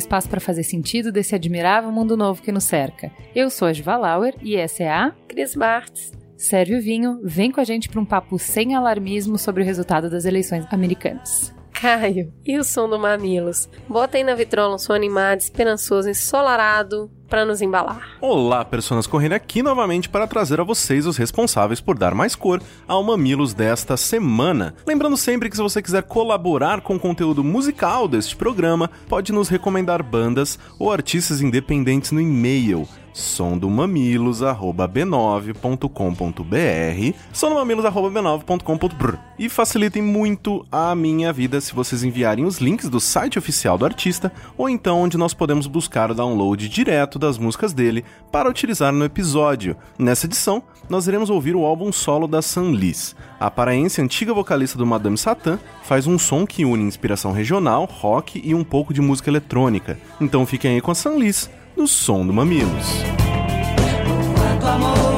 espaço para fazer sentido desse admirável mundo novo que nos cerca. Eu sou a Jiva Lauer e essa é a Cris Bartz. Serve o vinho, vem com a gente para um papo sem alarmismo sobre o resultado das eleições americanas. Caio, e o som do Mamilos? Bota aí na vitrola um som animado, esperançoso, ensolarado, para nos embalar. Olá, personas correndo aqui novamente para trazer a vocês os responsáveis por dar mais cor ao Mamilos desta semana. Lembrando sempre que se você quiser colaborar com o conteúdo musical deste programa, pode nos recomendar bandas ou artistas independentes no e-mail sondomamilos@b9.com.br, sondomamilos@b9.com.br. E facilitem muito a minha vida se vocês enviarem os links do site oficial do artista ou então onde nós podemos buscar o download direto das músicas dele para utilizar no episódio. Nessa edição, nós iremos ouvir o álbum solo da San Liz. A paraense antiga vocalista do Madame Satã faz um som que une inspiração regional, rock e um pouco de música eletrônica. Então fiquem aí com a San Liz no som do Mamilos. Quanto amor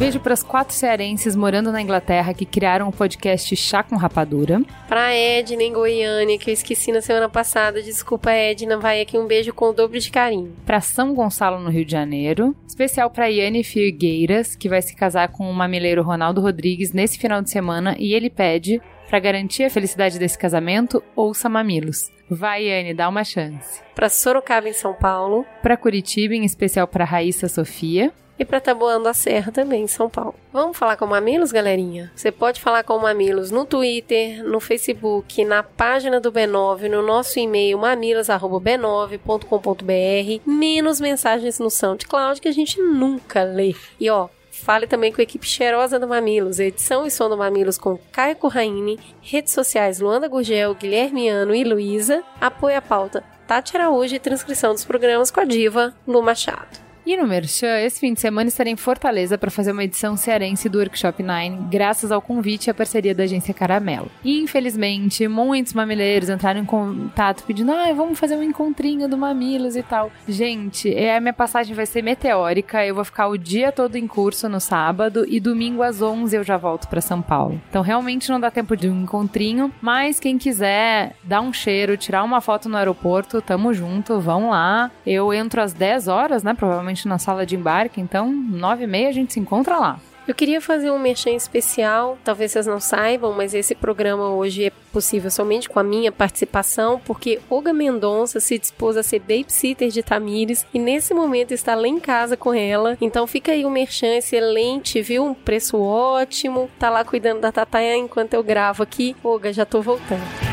Beijo para as quatro cearenses morando na Inglaterra que criaram o podcast Chá com Rapadura. Para Edna em Goiânia, que eu esqueci na semana passada. Desculpa, Edna. Vai aqui um beijo com o dobro de carinho. Para São Gonçalo, no Rio de Janeiro. Especial para Yane Figueiras, que vai se casar com o mamileiro Ronaldo Rodrigues nesse final de semana e ele pede para garantir a felicidade desse casamento, ouça Mamilos. Vai, Yane, dá uma chance. Para Sorocaba, em São Paulo. Para Curitiba, em especial para Raíssa Sofia e para Taboando a Serra também, em São Paulo. Vamos falar com o Mamilos, galerinha? Você pode falar com o Mamilos no Twitter, no Facebook, na página do B9, no nosso e-mail mamilos@b9.com.br, menos mensagens no SoundCloud que a gente nunca lê. E ó, Fale também com a equipe cheirosa do Mamilos, edição e som do Mamilos com Caio Corraine, redes sociais Luanda Gurgel, Guilherme Ano e Luísa, apoio à pauta Tati Araújo e transcrição dos programas com a diva Lu Machado. E no Merchan, esse fim de semana estarei em Fortaleza para fazer uma edição cearense do Workshop 9, graças ao convite e à parceria da agência Caramelo. E infelizmente, muitos mamileiros entraram em contato pedindo: ah, vamos fazer um encontrinho do Mamilos e tal. Gente, é, a minha passagem vai ser meteórica, eu vou ficar o dia todo em curso no sábado e domingo às 11 eu já volto para São Paulo. Então realmente não dá tempo de um encontrinho, mas quem quiser dar um cheiro, tirar uma foto no aeroporto, tamo junto, vão lá. Eu entro às 10 horas, né? Provavelmente na sala de embarque, então nove e meia a gente se encontra lá. Eu queria fazer um merchan especial, talvez vocês não saibam, mas esse programa hoje é possível somente com a minha participação, porque Olga Mendonça se dispôs a ser babysitter de Tamires e nesse momento está lá em casa com ela. Então fica aí o um merchan excelente, viu? Um preço ótimo. Tá lá cuidando da Tataya enquanto eu gravo aqui. Olga, já tô voltando.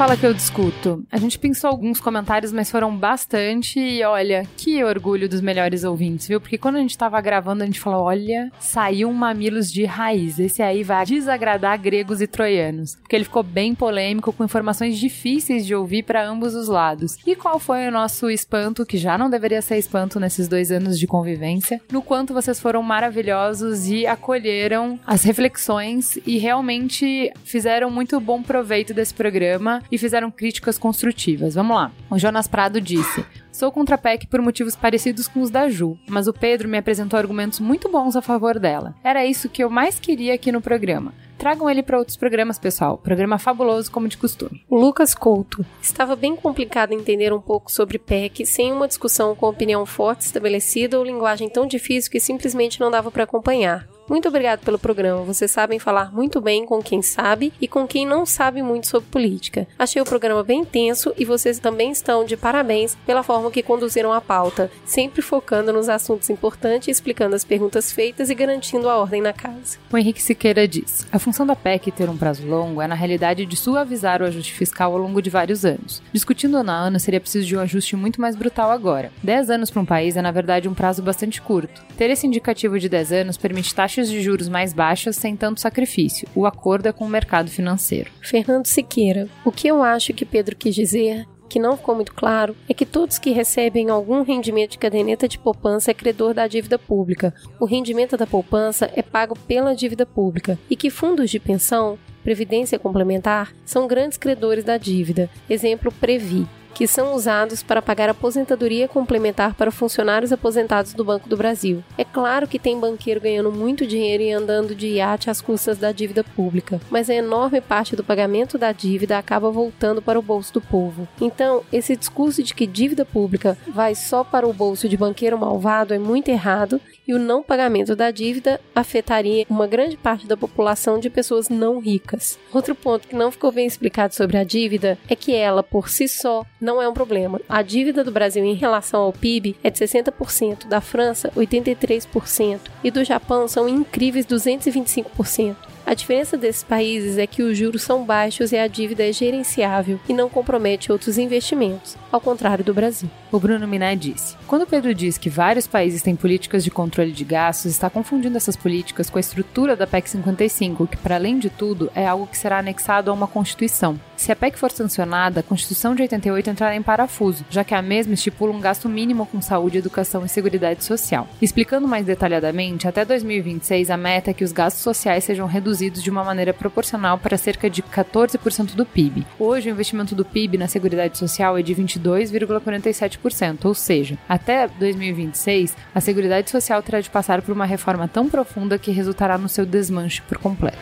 Fala Que Eu Discuto? A gente pensou alguns comentários, mas foram bastante. E olha, que orgulho dos melhores ouvintes, viu? Porque quando a gente tava gravando, a gente falou: olha, saiu um mamilos de raiz. Esse aí vai desagradar gregos e troianos. Porque ele ficou bem polêmico, com informações difíceis de ouvir para ambos os lados. E qual foi o nosso espanto, que já não deveria ser espanto nesses dois anos de convivência, no quanto vocês foram maravilhosos e acolheram as reflexões e realmente fizeram muito bom proveito desse programa e fizeram críticas construtivas. Vamos lá. O Jonas Prado disse: Sou contra a PEC por motivos parecidos com os da Ju, mas o Pedro me apresentou argumentos muito bons a favor dela. Era isso que eu mais queria aqui no programa. Tragam ele para outros programas, pessoal. Programa fabuloso, como de costume. Lucas Couto. Estava bem complicado entender um pouco sobre PEC sem uma discussão com opinião forte estabelecida ou linguagem tão difícil que simplesmente não dava para acompanhar. Muito obrigado pelo programa. Vocês sabem falar muito bem com quem sabe e com quem não sabe muito sobre política. Achei o programa bem intenso e vocês também estão de parabéns pela forma que conduziram a pauta, sempre focando nos assuntos importantes, explicando as perguntas feitas e garantindo a ordem na casa. O Henrique Siqueira diz: A função da PEC ter um prazo longo é, na realidade, de suavizar o ajuste fiscal ao longo de vários anos. Discutindo ano a ano, seria preciso de um ajuste muito mais brutal agora. 10 anos para um país é, na verdade, um prazo bastante curto. Ter esse indicativo de 10 anos permite taxas de juros mais baixas sem tanto sacrifício. O acordo é com o mercado financeiro. Fernando Siqueira, o que eu acho que Pedro quis dizer que não ficou muito claro é que todos que recebem algum rendimento de caderneta de poupança é credor da dívida pública. O rendimento da poupança é pago pela dívida pública e que fundos de pensão, previdência complementar, são grandes credores da dívida. Exemplo Previ que são usados para pagar aposentadoria complementar para funcionários aposentados do Banco do Brasil. É claro que tem banqueiro ganhando muito dinheiro e andando de iate às custas da dívida pública, mas a enorme parte do pagamento da dívida acaba voltando para o bolso do povo. Então, esse discurso de que dívida pública vai só para o bolso de banqueiro malvado é muito errado e o não pagamento da dívida afetaria uma grande parte da população de pessoas não ricas. Outro ponto que não ficou bem explicado sobre a dívida é que ela, por si só, não é um problema. A dívida do Brasil em relação ao PIB é de 60%, da França 83% e do Japão são incríveis 225%. A diferença desses países é que os juros são baixos e a dívida é gerenciável e não compromete outros investimentos, ao contrário do Brasil. O Bruno Miné disse: Quando Pedro diz que vários países têm políticas de controle de gastos, está confundindo essas políticas com a estrutura da PEC 55, que, para além de tudo, é algo que será anexado a uma Constituição. Se a PEC for sancionada, a Constituição de 88 entrará em parafuso, já que a mesma estipula um gasto mínimo com saúde, educação e seguridade social. Explicando mais detalhadamente, até 2026 a meta é que os gastos sociais sejam reduzidos de uma maneira proporcional para cerca de 14% do PIB. Hoje, o investimento do PIB na Seguridade Social é de 22,47%, ou seja, até 2026, a Seguridade Social terá de passar por uma reforma tão profunda que resultará no seu desmanche por completo.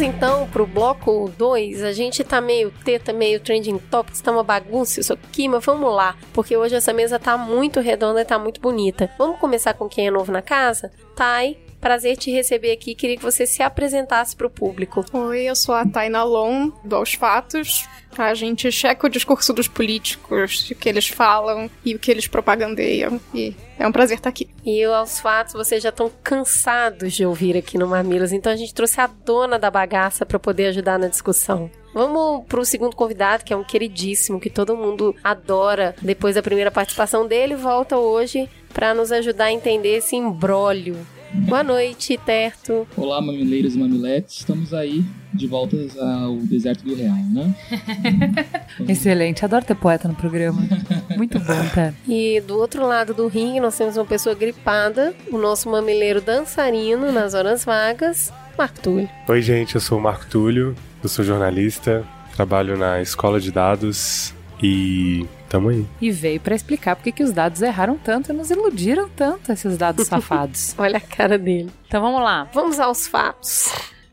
Então pro bloco 2. A gente tá meio teta, meio trending topics, tá uma bagunça isso aqui, mas vamos lá, porque hoje essa mesa tá muito redonda e tá muito bonita. Vamos começar com quem é novo na casa? Thay, prazer te receber aqui. Queria que você se apresentasse para o público. Oi, eu sou a Taina Lon, do Aos Fatos. A gente checa o discurso dos políticos, o que eles falam e o que eles propagandeiam. E é um prazer estar aqui. E aos fatos, vocês já estão cansados de ouvir aqui no Mamilos, então a gente trouxe a dona da bagaça para poder ajudar na discussão. Vamos pro segundo convidado, que é um queridíssimo, que todo mundo adora. Depois da primeira participação dele, volta hoje para nos ajudar a entender esse embrólio Boa noite, Terto. Olá, mamileiros e mamiletes. Estamos aí de volta ao deserto do real, né? Excelente, adoro ter poeta no programa. Muito bom, tá? E do outro lado do ringue, nós temos uma pessoa gripada, o nosso mamileiro dançarino nas horas vagas, Marco Túlio. Oi, gente, eu sou o Marco Túlio, eu sou jornalista, trabalho na escola de dados e tamo aí. E veio para explicar porque que os dados erraram tanto e nos iludiram tanto esses dados safados. Olha a cara dele. Então vamos lá. Vamos aos fatos.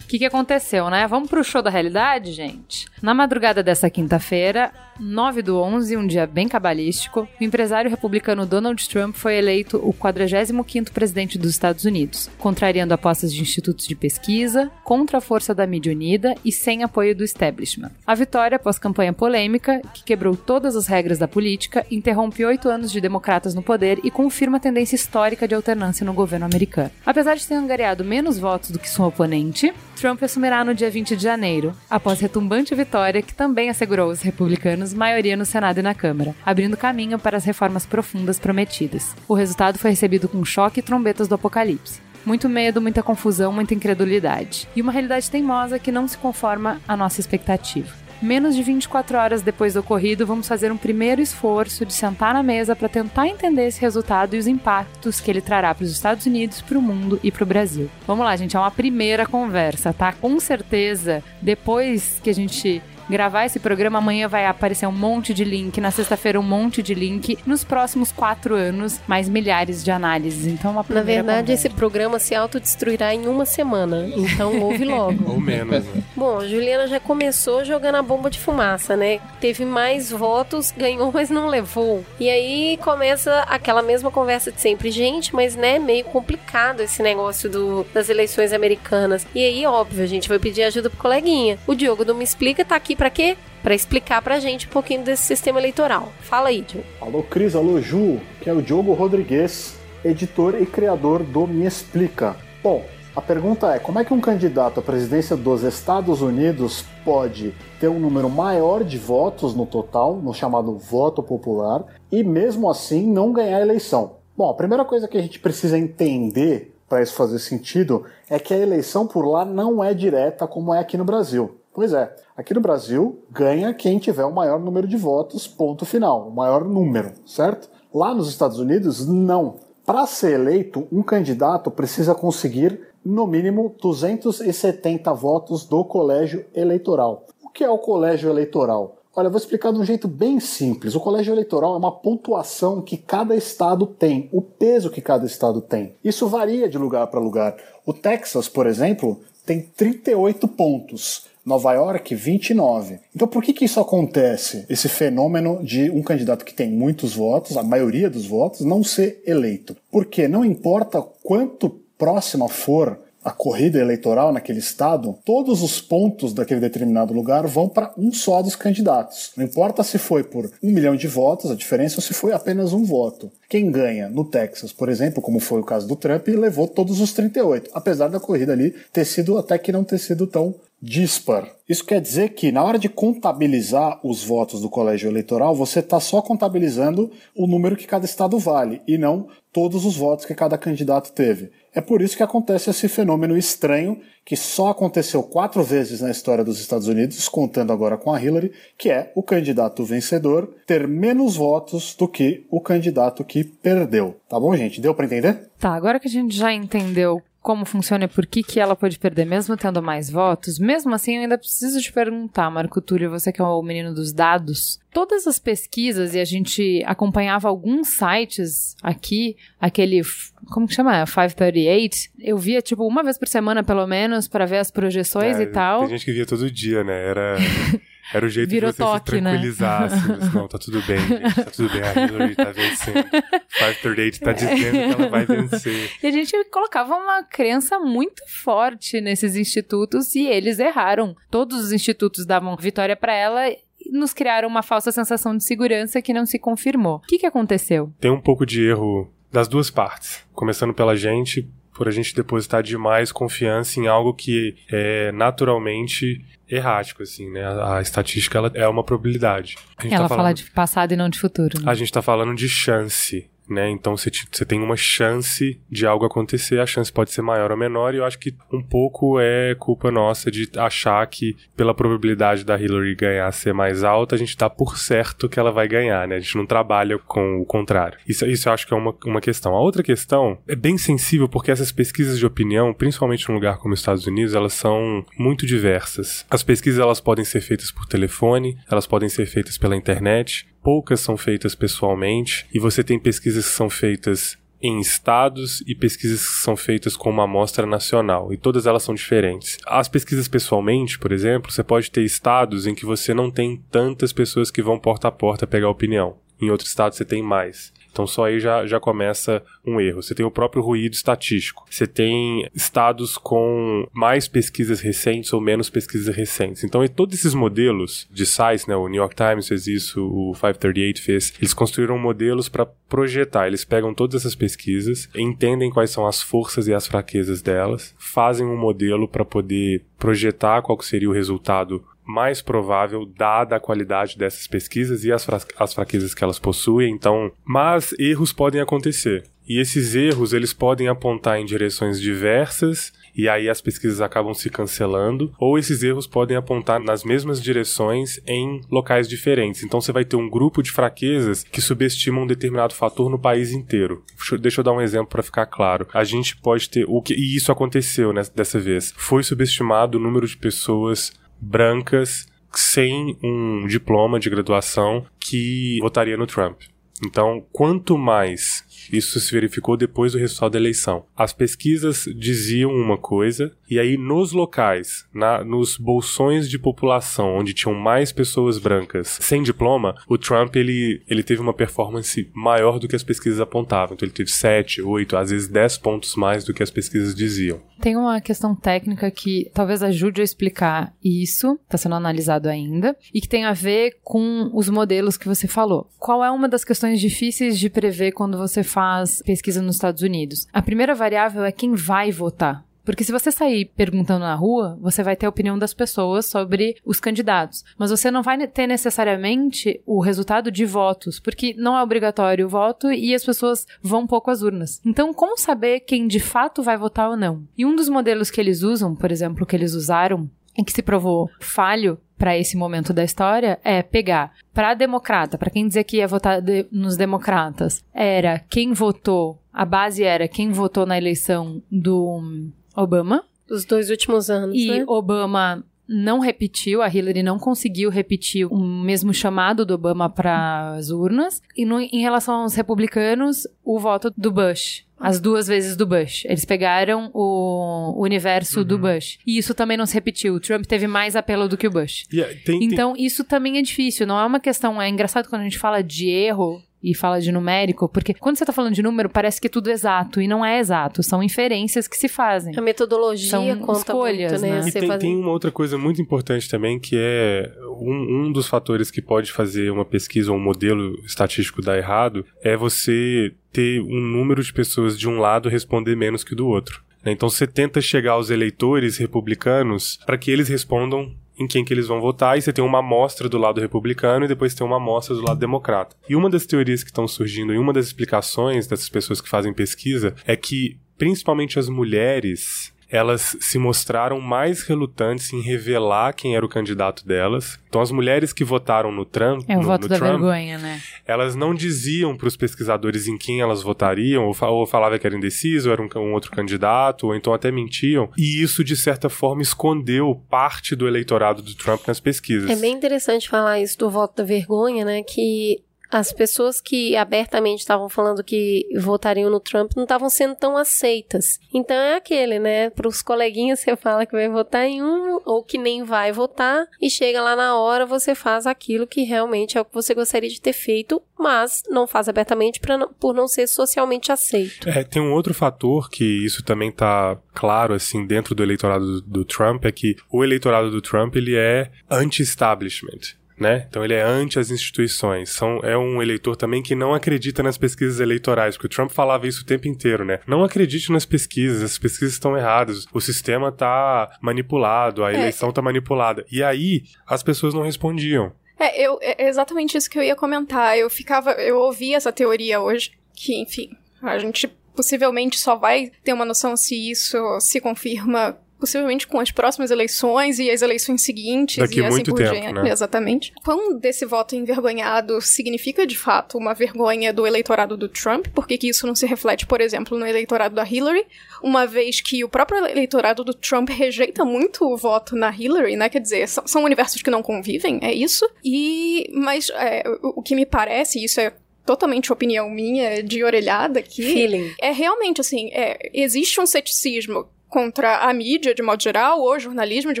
O que, que aconteceu, né? Vamos pro show da realidade, gente? Na madrugada dessa quinta-feira, 9 do 11, um dia bem cabalístico, o empresário republicano Donald Trump foi eleito o 45º presidente dos Estados Unidos, contrariando apostas de institutos de pesquisa, contra a força da mídia unida e sem apoio do establishment. A vitória, após campanha polêmica, que quebrou todas as regras da política, interrompe oito anos de democratas no poder e confirma a tendência histórica de alternância no governo americano. Apesar de ter angariado menos votos do que seu oponente, Trump assumirá no dia 20 de janeiro, após retumbante vitória que também assegurou aos republicanos maioria no Senado e na Câmara, abrindo caminho para as reformas profundas prometidas. O resultado foi recebido com choque e trombetas do apocalipse. Muito medo, muita confusão, muita incredulidade. E uma realidade teimosa que não se conforma à nossa expectativa. Menos de 24 horas depois do ocorrido, vamos fazer um primeiro esforço de sentar na mesa para tentar entender esse resultado e os impactos que ele trará para os Estados Unidos, para o mundo e para o Brasil. Vamos lá, gente, é uma primeira conversa, tá? Com certeza, depois que a gente gravar esse programa, amanhã vai aparecer um monte de link, na sexta-feira um monte de link, nos próximos quatro anos, mais milhares de análises. Então, uma Na verdade, conversa. esse programa se autodestruirá em uma semana. Então, ouve logo. Ou menos, né? Bom, a Juliana já começou jogando a bomba de fumaça, né? Teve mais votos, ganhou, mas não levou. E aí começa aquela mesma conversa de sempre. Gente, mas né, meio complicado esse negócio do, das eleições americanas. E aí, óbvio, a gente vai pedir ajuda pro coleguinha. O Diogo do Me Explica tá aqui pra quê? Pra explicar pra gente um pouquinho desse sistema eleitoral. Fala aí, Diogo. Alô Cris, alô Ju, que é o Diogo Rodrigues, editor e criador do Me Explica. Bom, a pergunta é: como é que um candidato à presidência dos Estados Unidos pode ter um número maior de votos no total, no chamado voto popular, e mesmo assim não ganhar a eleição? Bom, a primeira coisa que a gente precisa entender para isso fazer sentido é que a eleição por lá não é direta como é aqui no Brasil. Pois é, aqui no Brasil ganha quem tiver o maior número de votos, ponto final, o maior número, certo? Lá nos Estados Unidos, não. Para ser eleito, um candidato precisa conseguir no mínimo 270 votos do colégio eleitoral. O que é o colégio eleitoral? Olha, vou explicar de um jeito bem simples. O colégio eleitoral é uma pontuação que cada estado tem, o peso que cada estado tem. Isso varia de lugar para lugar. O Texas, por exemplo, tem 38 pontos. Nova York, 29. Então por que, que isso acontece? Esse fenômeno de um candidato que tem muitos votos, a maioria dos votos, não ser eleito. Porque não importa quanto próxima for a corrida eleitoral naquele estado, todos os pontos daquele determinado lugar vão para um só dos candidatos. Não importa se foi por um milhão de votos, a diferença é se foi apenas um voto. Quem ganha no Texas, por exemplo, como foi o caso do Trump, levou todos os 38, apesar da corrida ali ter sido até que não ter sido tão dispar. Isso quer dizer que na hora de contabilizar os votos do colégio eleitoral, você está só contabilizando o número que cada estado vale e não todos os votos que cada candidato teve. É por isso que acontece esse fenômeno estranho que só aconteceu quatro vezes na história dos Estados Unidos, contando agora com a Hillary, que é o candidato vencedor ter menos votos do que o candidato que perdeu. Tá bom, gente? Deu para entender? Tá, agora que a gente já entendeu como funciona e por que, que ela pode perder mesmo tendo mais votos, mesmo assim eu ainda preciso te perguntar, Marco Túlio, você que é o menino dos dados, todas as pesquisas e a gente acompanhava alguns sites aqui, aquele, como que chama? 538, eu via tipo uma vez por semana pelo menos para ver as projeções É, e tal. Tem gente que via todo dia, né? Era, era o jeito Virou de você toque, se né? tranquilizar. Assim, não, tá tudo bem, gente, tá tudo bem. A Hillary tá vencendo. 538 tá dizendo que ela vai vencer. E a gente colocava uma crença muito forte nesses institutos e eles erraram. Todos os institutos davam vitória para ela e nos criaram uma falsa sensação de segurança que não se confirmou. O que, que aconteceu? Tem um pouco de erro das duas partes. Começando pela gente, por a gente depositar demais confiança em algo que é naturalmente errático, assim, né? A, a estatística ela é uma probabilidade. Ela tá fala falando, de passado e não de futuro. né? A gente tá falando de chance. Né? Então você, te- você tem uma chance de algo acontecer, a chance pode ser maior ou menor, e eu acho que um pouco é culpa nossa de achar que, pela probabilidade da Hillary ganhar ser mais alta, a gente dá por certo que ela vai ganhar, né? A gente não trabalha com o contrário. Isso, isso eu acho que é uma, uma questão. A outra questão é bem sensível porque essas pesquisas de opinião, principalmente num lugar como os Estados Unidos, elas são muito diversas. As pesquisas elas podem ser feitas por telefone, elas podem ser feitas pela internet, poucas são feitas pessoalmente, e você tem pesquisas que são feitas em estados e pesquisas que são feitas com uma amostra nacional, e todas elas são diferentes. As pesquisas pessoalmente, por exemplo, você pode ter estados em que você não tem tantas pessoas que vão porta a porta pegar opinião. Em outros estados você tem mais. Então só aí já, já começa um erro. Você tem o próprio ruído estatístico. Você tem estados com mais pesquisas recentes ou menos pesquisas recentes. Então todos esses modelos de sites, né, o New York Times fez isso, o 538 fez, eles construíram modelos para projetar. Eles pegam todas essas pesquisas, entendem quais são as forças e as fraquezas delas, fazem um modelo para poder projetar qual seria o resultado mais provável dada a qualidade dessas pesquisas e as, fra as fraquezas que elas possuem. Então, mas erros podem acontecer. E esses erros eles podem apontar em direções diversas e aí as pesquisas acabam se cancelando, ou esses erros podem apontar nas mesmas direções em locais diferentes. Então você vai ter um grupo de fraquezas que subestimam um determinado fator no país inteiro. Deixa eu- dar um exemplo para ficar claro. A gente pode ter o que e isso aconteceu né, dessa vez. Foi subestimado o número de pessoas brancas sem um diploma de graduação que votaria no Trump. Então, quanto mais isso se verificou depois do resultado da eleição. As pesquisas diziam uma coisa, e aí nos locais, na, nos bolsões de população onde tinham mais pessoas brancas sem diploma, o Trump ele, ele teve uma performance maior do que as pesquisas apontavam. Então ele teve 7, 8, às vezes 10 pontos mais do que as pesquisas diziam. Tem uma questão técnica que talvez ajude a explicar isso, está sendo analisado ainda, e que tem a ver com os modelos que você falou. Qual é uma das questões difíceis de prever quando você faz pesquisa nos Estados Unidos? A primeira variável é quem vai votar. Porque se você sair perguntando na rua, você vai ter a opinião das pessoas sobre os candidatos. Mas você não vai ter necessariamente o resultado de votos, porque não é obrigatório o voto e as pessoas vão pouco às urnas. Então, como saber quem de fato vai votar ou não? E um dos modelos que eles usam, por exemplo, que eles usaram e que se provou falho para esse momento da história é pegar para democrata, para quem dizer que ia votar de, nos democratas, era quem votou, a base era quem votou na eleição do Obama. Dos dois últimos anos, E né? Obama não repetiu, a Hillary não conseguiu repetir o mesmo chamado do Obama para as urnas. E no- em relação aos republicanos, o voto do Bush. As duas vezes do Bush. Eles pegaram o universo do Bush. E isso também não se repetiu. O Trump teve mais apelo do que o Bush. E, eh, tem- tem- Então, isso também é difícil. Não é uma questão. É engraçado quando a gente fala de erro e fala de numérico, porque quando você tá falando de número, parece que tudo é exato. E não é exato. São inferências que se fazem. A metodologia São conta escolhas, muito, né? né? E tem, fazer- tem uma outra coisa muito importante também, que é um, um dos fatores que pode fazer uma pesquisa ou um modelo estatístico dar errado, é você ter um número de pessoas de um lado responder menos que do outro. né? Então você tenta chegar aos eleitores republicanos para que eles respondam em quem que eles vão votar, e você tem uma amostra do lado republicano e depois tem uma amostra do lado democrata. E uma das teorias que estão surgindo e uma das explicações dessas pessoas que fazem pesquisa é que principalmente as mulheres elas se mostraram mais relutantes em revelar quem era o candidato delas. Então, as mulheres que votaram no Trump, É o no, voto no da Trump, vergonha, né? elas não diziam para os pesquisadores em quem elas votariam, ou, fa- ou falava que era indeciso, ou era um, um outro candidato, ou então até mentiam. E isso, de certa forma, escondeu parte do eleitorado do Trump nas pesquisas. É bem interessante falar isso do voto da vergonha, né? Que as pessoas que abertamente estavam falando que votariam no Trump não estavam sendo tão aceitas. Então é aquele, né? Para os coleguinhas você fala que vai votar em um ou que nem vai votar e chega lá na hora você faz aquilo que realmente é o que você gostaria de ter feito, mas não faz abertamente não- por não ser socialmente aceito. É, tem um outro fator que isso também tá claro, assim, dentro do eleitorado do, do Trump, é que o eleitorado do Trump, ele é anti-establishment. Né? Então ele é anti as instituições. São, é um eleitor também que não acredita nas pesquisas eleitorais, porque o Trump falava isso o tempo inteiro, né? Não acredite nas pesquisas, as pesquisas estão erradas, o sistema tá manipulado, a eleição tá manipulada. E aí as pessoas não respondiam. É, eu, é exatamente isso que eu ia comentar. Eu ficava, eu ouvi essa teoria hoje, que, enfim, a gente possivelmente só vai ter uma noção se isso se confirma possivelmente com as próximas eleições e as eleições seguintes Daqui e assim muito por tempo, diante. né? Exatamente. Quando desse voto envergonhado significa de fato uma vergonha do eleitorado do Trump, por que isso não se reflete, por exemplo, no eleitorado da Hillary, uma vez que o próprio eleitorado do Trump rejeita muito o voto na Hillary, né? Quer dizer, são, são universos que não convivem, é isso. E mas é, o, o que me parece, isso é totalmente opinião minha de orelhada aqui, Feeling. é realmente assim, é, existe um ceticismo contra a mídia de modo geral, ou jornalismo de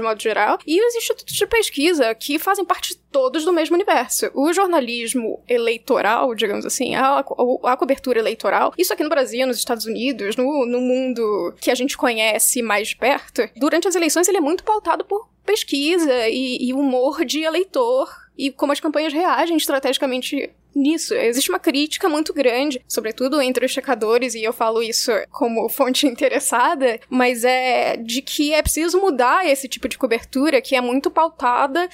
modo geral, e os institutos de pesquisa que fazem parte todos do mesmo universo. O jornalismo eleitoral, digamos assim, a, a, a cobertura eleitoral, isso aqui no Brasil, nos Estados Unidos, no, no mundo que a gente conhece mais de perto, durante as eleições ele é muito pautado por pesquisa e, e humor de eleitor e como as campanhas reagem estrategicamente nisso. Existe uma crítica muito grande, sobretudo entre os checadores, e eu falo isso como fonte interessada, mas é de que é preciso mudar esse tipo de cobertura que é muito pautada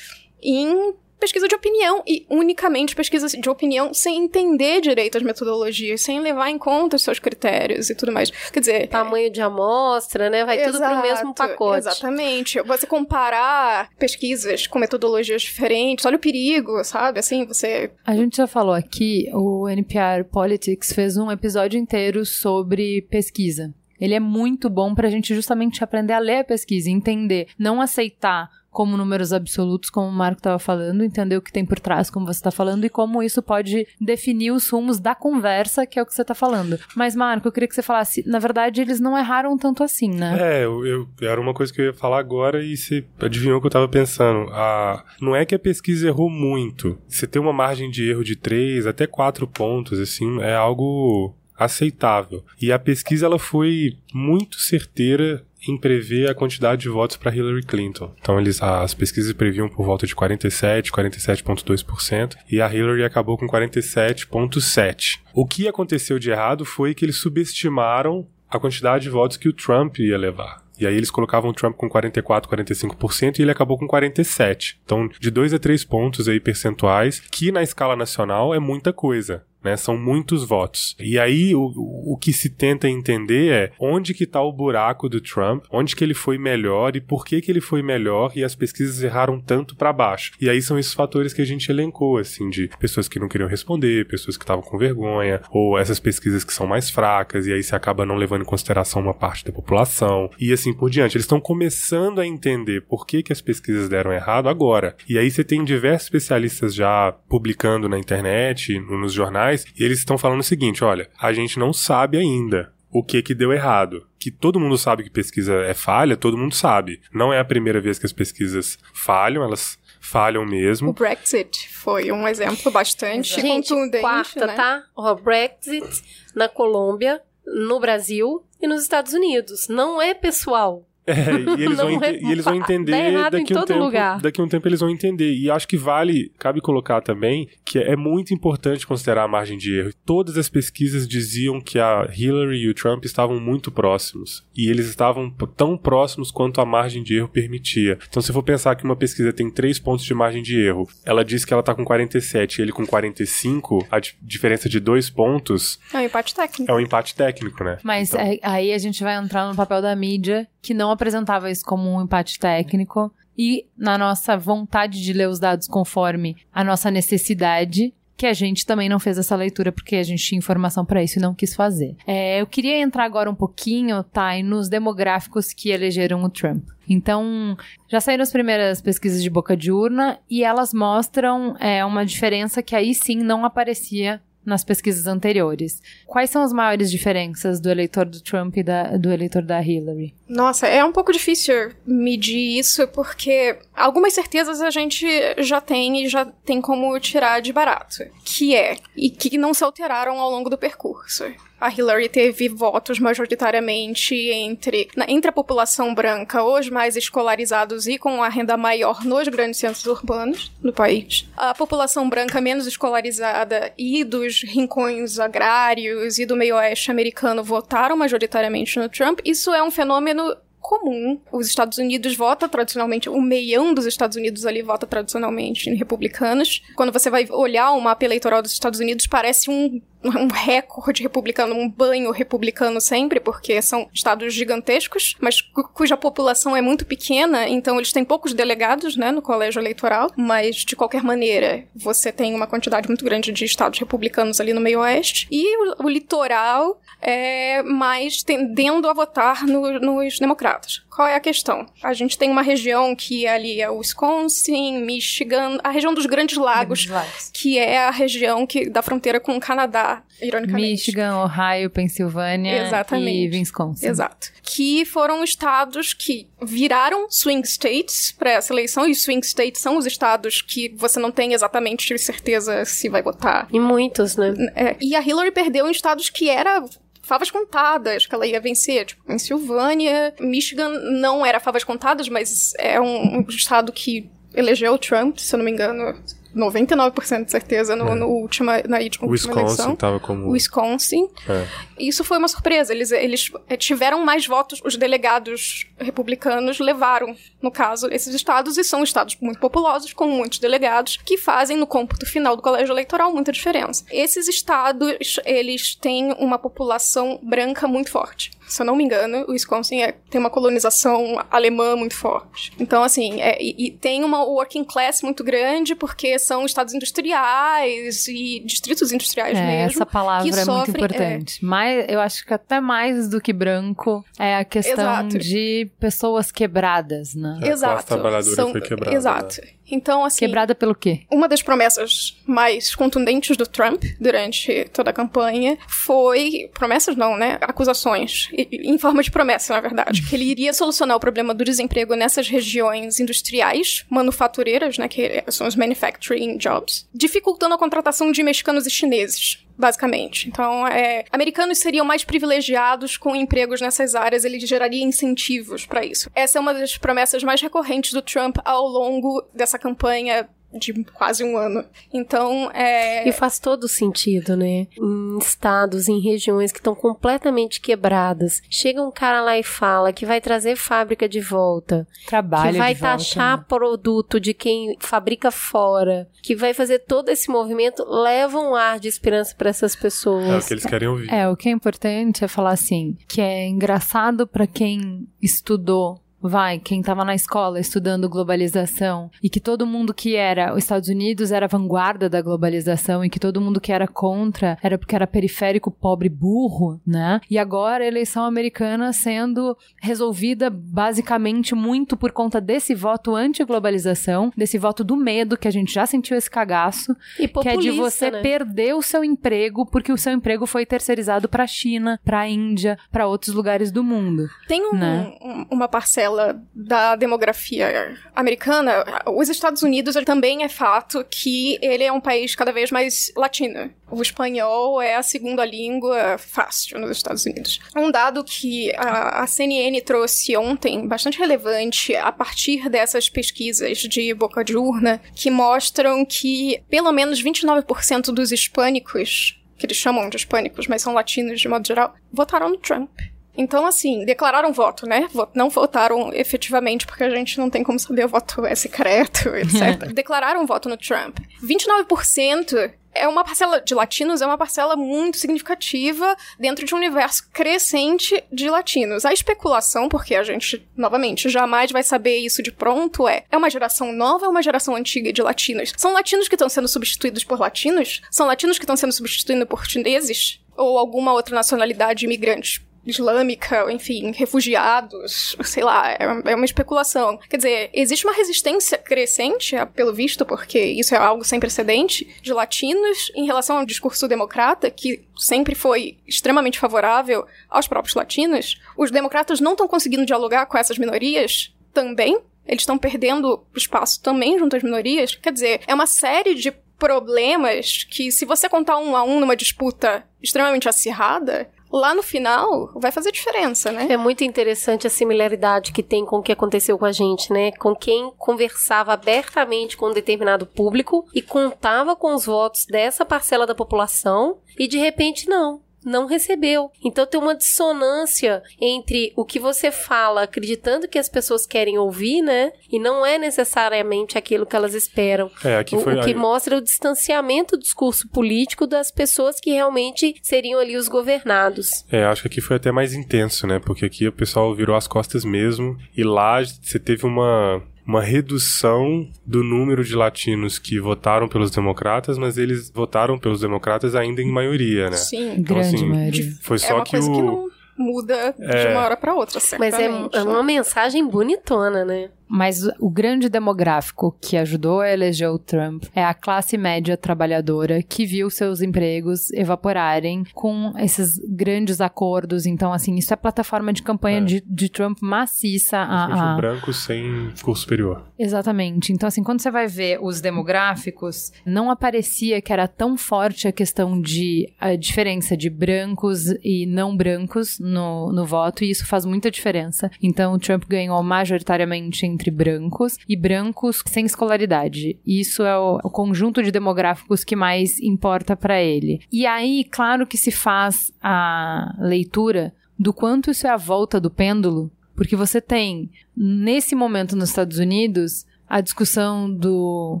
em pesquisa de opinião e unicamente pesquisa de opinião sem entender direito as metodologias, sem levar em conta os seus critérios e tudo mais. Quer dizer, Tamanho de amostra, né? Vai tudo pro Exato, mesmo pacote. Exatamente. Você comparar pesquisas com metodologias diferentes, olha o perigo, sabe? Assim, você. A gente já falou aqui, o NPR Politics fez um episódio inteiro sobre pesquisa. Ele é muito bom pra gente justamente aprender a ler a pesquisa, entender, não aceitar como números absolutos, como o Marco estava falando, entender o que tem por trás, como você está falando, e como isso pode definir os rumos da conversa, que é o que você está falando. Mas, Marco, eu queria que você falasse, na verdade, eles não erraram tanto assim, né? É, eu, eu- era uma coisa que eu ia falar agora e você adivinhou o que eu tava pensando. A, não é que a pesquisa errou muito. Você tem uma margem de erro de 3 até 4 pontos, assim, é algo aceitável. E a pesquisa ela foi muito certeira em prever a quantidade de votos para Hillary Clinton. Então eles as pesquisas previam por volta de 47, 47.2% e a Hillary acabou com 47.7. O que aconteceu de errado foi que eles subestimaram a quantidade de votos que o Trump ia levar. E aí eles colocavam o Trump com 44, 45% e ele acabou com 47. Então, de 2 a 3 pontos aí percentuais, que na escala nacional é muita coisa. Né, são muitos votos. E aí o, o que se tenta entender é onde que tá o buraco do Trump, onde que ele foi melhor e por que que ele foi melhor e as pesquisas erraram tanto para baixo. E aí são esses fatores que a gente elencou, assim, de pessoas que não queriam responder, pessoas que estavam com vergonha, ou essas pesquisas que são mais fracas e aí se acaba não levando em consideração uma parte da população e assim por diante. Eles estão começando a entender por que que as pesquisas deram errado agora. E aí você tem diversos especialistas já publicando na internet, no- nos jornais, e eles estão falando o seguinte, olha, a gente não sabe ainda o que que deu errado. Que todo mundo sabe que pesquisa é falha, todo mundo sabe. Não é a primeira vez que as pesquisas falham, elas falham O mesmo. Brexit foi um exemplo bastante Gente, contundente, quarta, né? tá? Ó, Brexit na Colômbia, no Brasil e nos Estados Unidos. Não é pessoal. É, e eles, vão, ente- e eles vão entender daqui a um todo tempo. lugar. Daqui a um tempo eles vão entender. E acho que vale, cabe colocar também, que é muito importante considerar a margem de erro. Todas as pesquisas diziam que a Hillary e o Trump estavam muito próximos. E eles estavam tão próximos quanto a margem de erro permitia. Então, se for pensar que uma pesquisa tem 3 pontos de margem de erro, ela diz que ela tá com 47 e ele com 45, a di- diferença de 2 pontos É um empate técnico. é um empate técnico, né? Mas Então- é- aí a gente vai entrar no papel da mídia, que não apresentava isso como um empate técnico, e na nossa vontade de ler os dados conforme a nossa necessidade, que a gente também não fez essa leitura porque a gente tinha informação pra isso e não quis fazer. É, eu queria entrar agora um pouquinho, Thay, nos demográficos que elegeram o Trump. Então, já saíram as primeiras pesquisas de boca de urna e elas mostram é, uma diferença que aí sim não aparecia nas pesquisas anteriores. Quais são as maiores diferenças do eleitor do Trump e da- do eleitor da Hillary? Nossa, é um pouco difícil medir isso, porque algumas certezas a gente já tem e já tem como tirar de barato. Que é, e que não se alteraram ao longo do percurso. A Hillary teve votos majoritariamente entre, na- entre a população branca, os mais escolarizados e com a renda maior nos grandes centros urbanos do país. A população branca menos escolarizada e dos rincões agrários e do meio oeste americano votaram majoritariamente no Trump. Isso é um fenômeno comum. Os Estados Unidos vota tradicionalmente, o meião dos Estados Unidos ali vota tradicionalmente em republicanos. Quando você vai olhar o mapa eleitoral dos Estados Unidos, parece um, um recorde republicano, um banho republicano sempre, porque são estados gigantescos, mas cu- cuja população é muito pequena, então eles têm poucos delegados, né, no colégio eleitoral, mas de qualquer maneira, você tem uma quantidade muito grande de estados republicanos ali no meio oeste. E o, o litoral é mais tendendo a votar no- nos democratas. Qual é a questão? A gente tem uma região que ali é o Wisconsin, Michigan, a região dos Grandes Lagos, que é a região que, da fronteira com o Canadá, ironicamente. Michigan, Ohio, Pensilvânia Exatamente. e Wisconsin. Exato. Que foram estados que viraram swing states para essa eleição, e swing states são os estados que você não tem exatamente certeza se vai votar. E muitos, né? É, e a Hillary perdeu em estados que era favas contadas que ela ia vencer, tipo Pensilvânia, Michigan não era favas contadas, mas é um, um estado que elegeu o Trump, se eu não me engano, 99% de certeza no, no última, na última Wisconsin eleição. tava como. Wisconsin. É. Isso foi uma surpresa. Eles, eles eh, tiveram mais votos, os delegados republicanos levaram, no caso, esses estados, e são estados muito populosos, com muitos delegados, que fazem no cômputo final do colégio eleitoral muita diferença. Esses estados, eles têm uma população branca muito forte. Se eu não me engano, o Wisconsin é, tem uma colonização alemã muito forte. Então, assim, é, e, e, tem uma working class muito grande porque são estados industriais e distritos industriais é, mesmo. Essa palavra é sofrem, muito importante. É... Mais, eu acho que até mais do que branco é a questão Exato. de pessoas quebradas, né? É, Exato. A classe trabalhadora São, foi quebrada. Exato. Né? Então, assim. Quebrada pelo quê? Uma das promessas mais contundentes do Trump durante toda a campanha foi. Promessas não, né? Acusações. Em forma de promessa, na verdade. Que ele iria solucionar o problema do desemprego nessas regiões industriais, manufatureiras, né? Que são os manufacturing jobs, dificultando a contratação de mexicanos e chineses basicamente. Então, é, americanos seriam mais privilegiados com empregos nessas áreas, ele geraria incentivos para isso. Essa é uma das promessas mais recorrentes do Trump ao longo dessa campanha de quase um ano. Então, é. E faz todo sentido, né? Em estados, em regiões que estão completamente quebradas. Chega um cara lá e fala que vai trazer fábrica de volta. Trabalho Que vai de volta, taxar né? produto de quem fabrica fora. Que vai fazer todo esse movimento. Leva um ar de esperança para essas É o pessoas. que eles querem ouvir. É, o que é importante é falar assim, que é engraçado pra quem estudou vai, quem estava na escola estudando globalização e que todo mundo que era os Estados Unidos era a vanguarda da globalização e que todo mundo que era contra era porque era periférico, pobre, burro, né? E agora a eleição americana sendo resolvida basicamente muito por conta desse voto anti-globalização, desse voto do medo que a gente já sentiu esse cagaço, E que é de você né? perder o seu emprego porque o seu emprego foi terceirizado para a China, para a Índia, para outros lugares do mundo. Tem um- Né? um- uma parcela da demografia americana. Os Estados Unidos também é fato que ele é um país cada vez mais latino. O espanhol é a segunda língua fácil nos Estados Unidos. Um dado que a, a CNN trouxe ontem, bastante relevante, a partir dessas pesquisas de boca de urna, que mostram que pelo menos 29% dos hispânicos, que eles chamam de hispânicos, mas são latinos de modo geral, votaram no Trump. Então, assim, declararam voto, né? Não votaram efetivamente, porque a gente não tem como saber o voto é secreto, etc. declararam voto no Trump. 29% é uma parcela de latinos, é uma parcela muito significativa dentro de um universo crescente de latinos. A especulação, porque a gente, novamente, jamais vai saber isso de pronto, é: é uma geração nova ou uma geração antiga de latinos? São latinos que estão sendo substituídos por latinos? São latinos que estão sendo substituídos por chineses? Ou alguma outra nacionalidade imigrante? Islâmica, enfim, refugiados, sei lá, é uma- é uma especulação. Quer dizer, existe uma resistência crescente, a- pelo visto, porque isso é algo sem precedente, de latinos em relação ao discurso democrata, que sempre foi extremamente favorável aos próprios latinos. Os democratas não estão conseguindo dialogar com essas minorias também. Eles estão perdendo espaço também junto às minorias. Quer dizer, é uma série de problemas que, se você contar um a um numa disputa extremamente acirrada, lá no final vai fazer diferença, né? É muito interessante a similaridade que tem com o que aconteceu com a gente, né? Com quem conversava abertamente com um determinado público e contava com os votos dessa parcela da população e de repente não. Não recebeu. Então tem uma dissonância entre o que você fala, acreditando que as pessoas querem ouvir, né? E não é necessariamente aquilo que elas esperam. É, aqui O, foi. o que aí- mostra o distanciamento do discurso político das pessoas que realmente seriam ali os governados. É, acho que aqui foi até mais intenso, né? Porque aqui o pessoal virou as costas mesmo. E lá você teve uma, uma redução do número de latinos que votaram pelos democratas, mas eles votaram pelos democratas ainda em maioria, né? Sim. Então, Grande assim, maioria. Foi é só uma que coisa o. que não muda de É. uma hora pra outra, Mas é, certamente. é uma mensagem bonitona, né? Mas o grande demográfico que ajudou a eleger o Trump é a classe média trabalhadora que viu seus empregos evaporarem com esses grandes acordos. Então, assim, isso é plataforma de campanha É. de, de Trump maciça. A, a- branco sem curso superior. Exatamente. Então, assim, quando você vai ver os demográficos, não aparecia que era tão forte a questão de a diferença de brancos e não brancos no, no voto, e isso faz muita diferença. Então, o Trump ganhou majoritariamente entre brancos e brancos sem escolaridade. Isso é o, o conjunto de demográficos que mais importa para ele. E aí, claro que se faz a leitura do quanto isso é a volta do pêndulo porque você tem, nesse momento nos Estados Unidos, a discussão do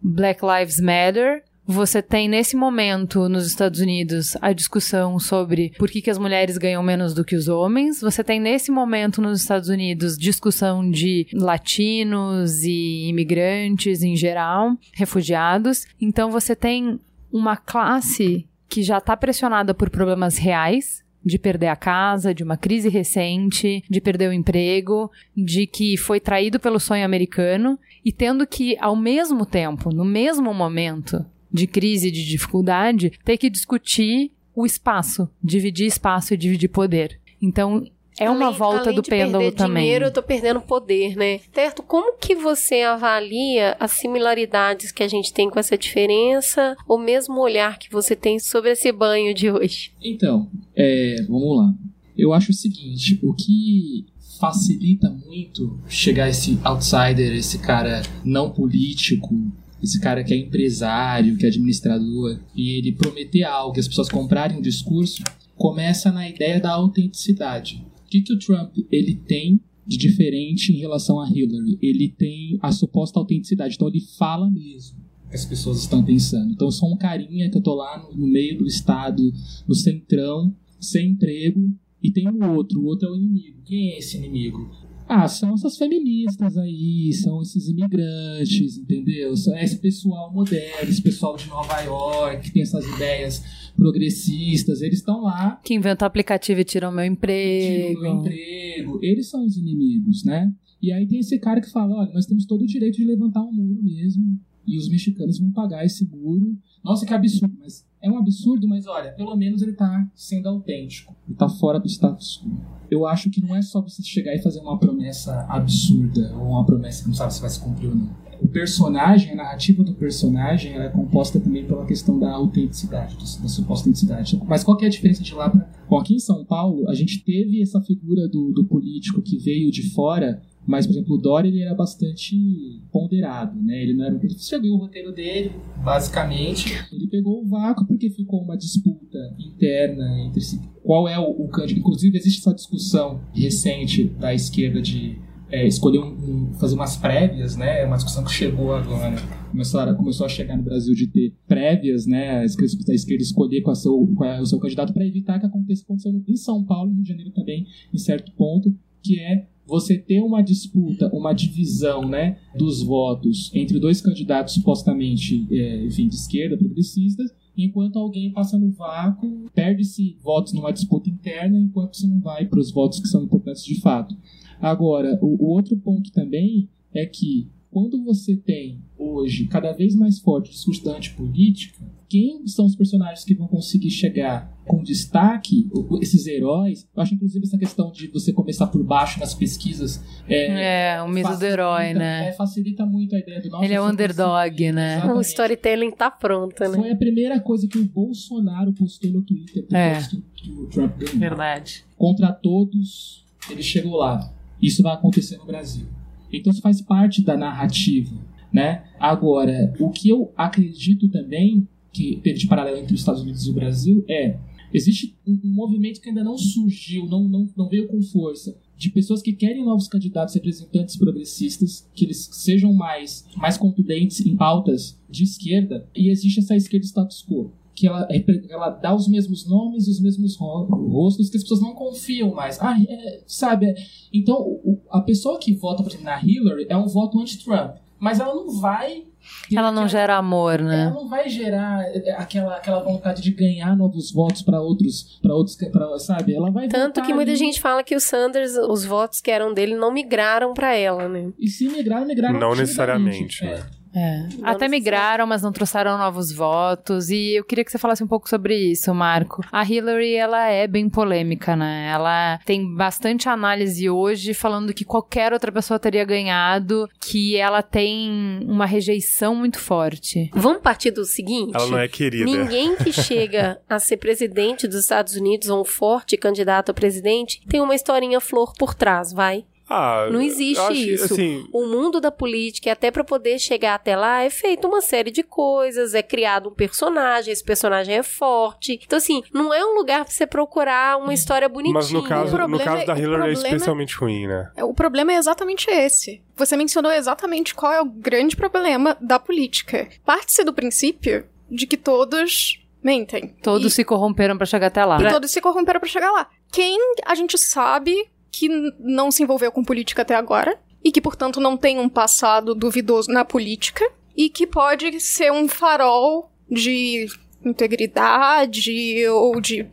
Black Lives Matter. Você tem nesse momento nos Estados Unidos a discussão sobre por que, que as mulheres ganham menos do que os homens. Você tem nesse momento nos Estados Unidos discussão de latinos e imigrantes em geral, refugiados. Então você tem uma classe que já está pressionada por problemas reais, de perder a casa, de uma crise recente, de perder o emprego, de que foi traído pelo sonho americano e tendo que, ao mesmo tempo, no mesmo momento de crise e de dificuldade, ter que discutir o espaço, dividir espaço e dividir poder. Então, é uma Além- volta além do de pêndulo perder também. dinheiro, eu tô perdendo poder, né? Certo? Como que você avalia as similaridades que a gente tem com essa diferença, ou mesmo o olhar que você tem sobre esse banho de hoje? Então, é, vamos lá. Eu acho o seguinte, o que facilita muito chegar esse outsider, esse cara não político, esse cara que é empresário, que é administrador, e ele prometer algo e as pessoas comprarem o discurso, começa na ideia da autenticidade. O que, que o Trump ele tem de diferente em relação a Hillary? Ele tem a suposta autenticidade, então ele fala mesmo que as pessoas estão pensando. Então eu sou um carinha que eu tô lá no, no meio do estado, no centrão, sem emprego, e tem o outro, o outro é o inimigo. Quem é esse inimigo? Ah, são essas feministas aí, são esses imigrantes, entendeu? São esse pessoal moderno, esse pessoal de Nova York, que tem essas ideias progressistas, eles estão lá Que inventou aplicativo e tirou meu tiram emprego. o meu emprego. Eles são os inimigos, né? E aí tem esse cara que fala, olha, nós temos todo o direito de levantar um muro mesmo. E os mexicanos vão pagar esse muro. Nossa, que absurdo, mas é um absurdo, mas olha, pelo menos ele tá sendo autêntico. Ele tá fora do status quo. Eu acho que não é só você chegar e fazer uma promessa absurda, ou uma promessa que não sabe se vai se cumprir ou não. O personagem, a narrativa do personagem, ela é composta também pela questão da autenticidade, da suposta autenticidade. Mas qual que é a diferença de lá pra Bom, aqui em São Paulo, a gente teve essa figura do, do político que veio de fora, mas, por exemplo, o Dória ele era bastante ponderado, né? Ele não era. Ele seguiu o roteiro dele, basicamente. Ele pegou o vácuo porque ficou uma disputa interna entre si. Qual é o, o candidato? Inclusive, existe essa discussão recente da esquerda de é, escolher um, um- fazer umas prévias, né? É uma discussão que chegou agora. Começou a, começou a chegar no Brasil de ter prévias, né? A esquerda, a esquerda escolher qual é, o seu, qual é o seu candidato para evitar que aconteça o que aconteceu em São Paulo e no Rio de Janeiro também, em certo ponto, que é você ter uma disputa, uma divisão, né, dos votos entre dois candidatos supostamente, é, enfim, de esquerda, progressistas, enquanto alguém passa no vácuo, perde-se votos numa disputa interna, enquanto você não vai para os votos que são importantes de fato. Agora, o, o outro ponto também é que quando você tem hoje cada vez mais forte o discurso da antipolítica, quem são os personagens que vão conseguir chegar com destaque, esses heróis? Eu acho, inclusive, essa questão de você começar por baixo nas pesquisas. É, É, o mito do herói, né? é, facilita muito a ideia do nosso. Ele é o underdog, né? Exatamente. O storytelling tá pronto, né? Foi a primeira coisa que o Bolsonaro postou no Twitter É. depois que o Trump ganhou. Verdade. Contra todos, ele chegou lá. Isso vai acontecer no Brasil. Então isso faz parte da narrativa, né? Agora, o que eu acredito também que teve de paralelo entre os Estados Unidos e o Brasil é existe um, movimento que ainda não surgiu, não, não, não veio com força, de pessoas que querem novos candidatos representantes progressistas, que eles sejam mais, mais contundentes em pautas de esquerda, e existe essa esquerda status quo. Que ela, ela dá os mesmos nomes, os mesmos ro- rostos, que as pessoas não confiam mais. Ah, é, sabe? é- Então, o- a pessoa que vota, na Hillary é um voto anti-Trump. Mas ela não vai. Ela não gera amor, Ela né? não vai gerar é, aquela, aquela vontade de ganhar novos votos para outros, para outros, pra, sabe? Ela vai Tanto que muita ali. gente fala que o Sanders, os votos que eram dele, não migraram pra ela, né? E se migraram, migraram Não necessariamente, É. né? É. Até migraram, mas não trouxeram novos votos. E eu queria que você falasse um pouco sobre isso, Marco. A Hillary, ela é bem polêmica, né? Ela tem bastante análise hoje falando que qualquer outra pessoa teria ganhado, que ela tem uma rejeição muito forte. Vamos partir do seguinte? Ela não é querida. Ninguém que chega a ser presidente dos Estados Unidos ou um forte candidato a presidente tem uma historinha flor por trás, vai? Ah, Não existe acho, isso. Assim, O mundo da política, e até para poder chegar até lá, é feito uma série de coisas, é criado um personagem, esse personagem é forte. Então, assim, não é um lugar pra você procurar uma história bonitinha. mas no caso, O problema no caso é- da Hillary é é- especialmente ruim, né? O problema é exatamente esse. Você mencionou exatamente qual é o grande problema da política. Parte-se do princípio de que todos mentem. Todos E- se corromperam pra chegar até lá. e todos se corromperam pra chegar lá. Quem a gente sabe que não se envolveu com política até agora e que, portanto, não tem um passado duvidoso na política e que pode ser um farol de integridade ou de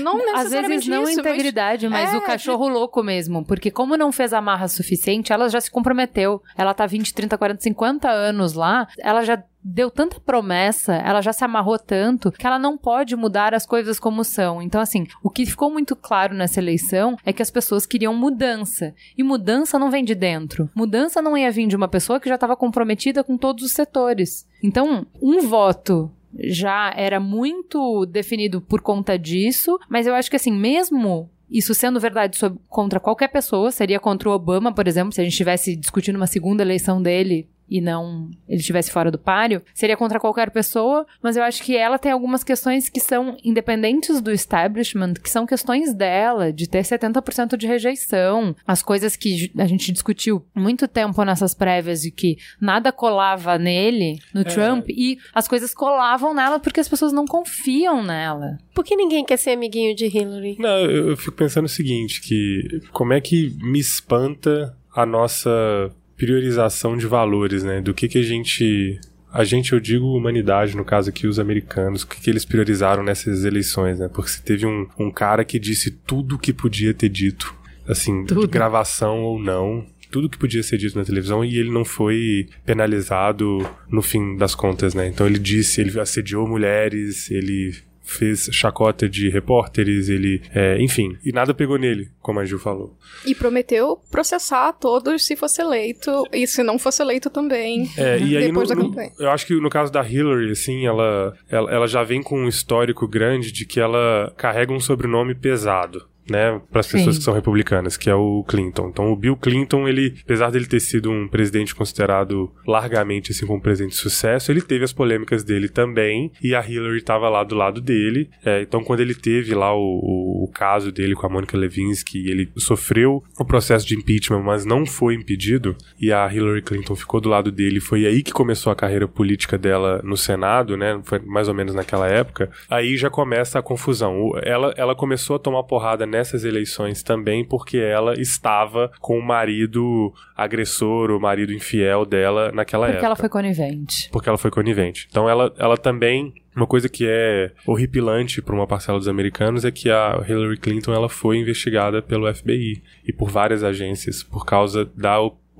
não Às necessariamente vezes não isso, mas- integridade, mas, É, o cachorro louco mesmo. Porque como não fez a marra suficiente, ela já se comprometeu. Ela tá 20, 30, 40, 50 anos lá. Ela já deu tanta promessa, ela já se amarrou tanto, que ela não pode mudar as coisas como são. Então, assim, o que ficou muito claro nessa eleição é que as pessoas queriam mudança. E mudança não vem de dentro. Mudança não ia vir de uma pessoa que já estava comprometida com todos os setores. Então, um voto já era muito definido por conta disso, mas eu acho que assim, mesmo isso sendo verdade sobre- contra qualquer pessoa, seria contra o Obama, por exemplo, se a gente estivesse discutindo uma segunda eleição dele e não ele estivesse fora do páreo, seria contra qualquer pessoa, mas eu acho que ela tem algumas questões que são independentes do establishment, que são questões dela, de ter 70% de rejeição, as coisas que a gente discutiu muito tempo nessas prévias de que nada colava nele, no Trump, e as coisas colavam nela porque as pessoas não confiam nela. Por que ninguém quer ser amiguinho de Hillary? Não, eu, eu fico pensando o seguinte, que como é que me espanta a nossa priorização de valores, né? Do que que a gente... A gente, eu digo humanidade, no caso aqui, os americanos, o que, que eles priorizaram nessas eleições, né? Porque se teve um, um cara que disse tudo que podia ter dito, assim, de Tudo. gravação ou não, tudo que podia ser dito na televisão e ele não foi penalizado no fim das contas, né? Então ele disse, ele assediou mulheres, ele fez chacota de repórteres, ele, é, enfim, e nada pegou nele, como a Gil falou. E prometeu processar todos se fosse eleito e se não fosse eleito também. É, e aí Depois no- da no- campanha. eu acho que no caso da Hillary, assim, ela, ela, ela já vem com um histórico grande de que ela carrega um sobrenome pesado. Né, para as pessoas que são republicanas, que é o Clinton. Então, o Bill Clinton, ele, apesar dele ter sido um presidente considerado largamente assim como um presidente de sucesso, ele teve as polêmicas dele também, e a Hillary estava lá do lado dele. É, então, quando ele teve lá o, o- o caso dele com a Monica Lewinsky, ele sofreu o processo de impeachment, mas não foi impedido, e a Hillary Clinton ficou do lado dele. Foi aí que começou a carreira política dela no Senado, né? Foi mais ou menos naquela época. Aí já começa a confusão. Ela, ela começou a tomar porrada nessas eleições também porque ela estava com o marido agressor, o marido infiel dela naquela Porque época ela foi conivente. porque ela foi conivente. Então ela, ela também uma coisa que é horripilante para uma parcela dos americanos é que a Hillary Clinton ela foi investigada pelo FBI e por várias agências por causa da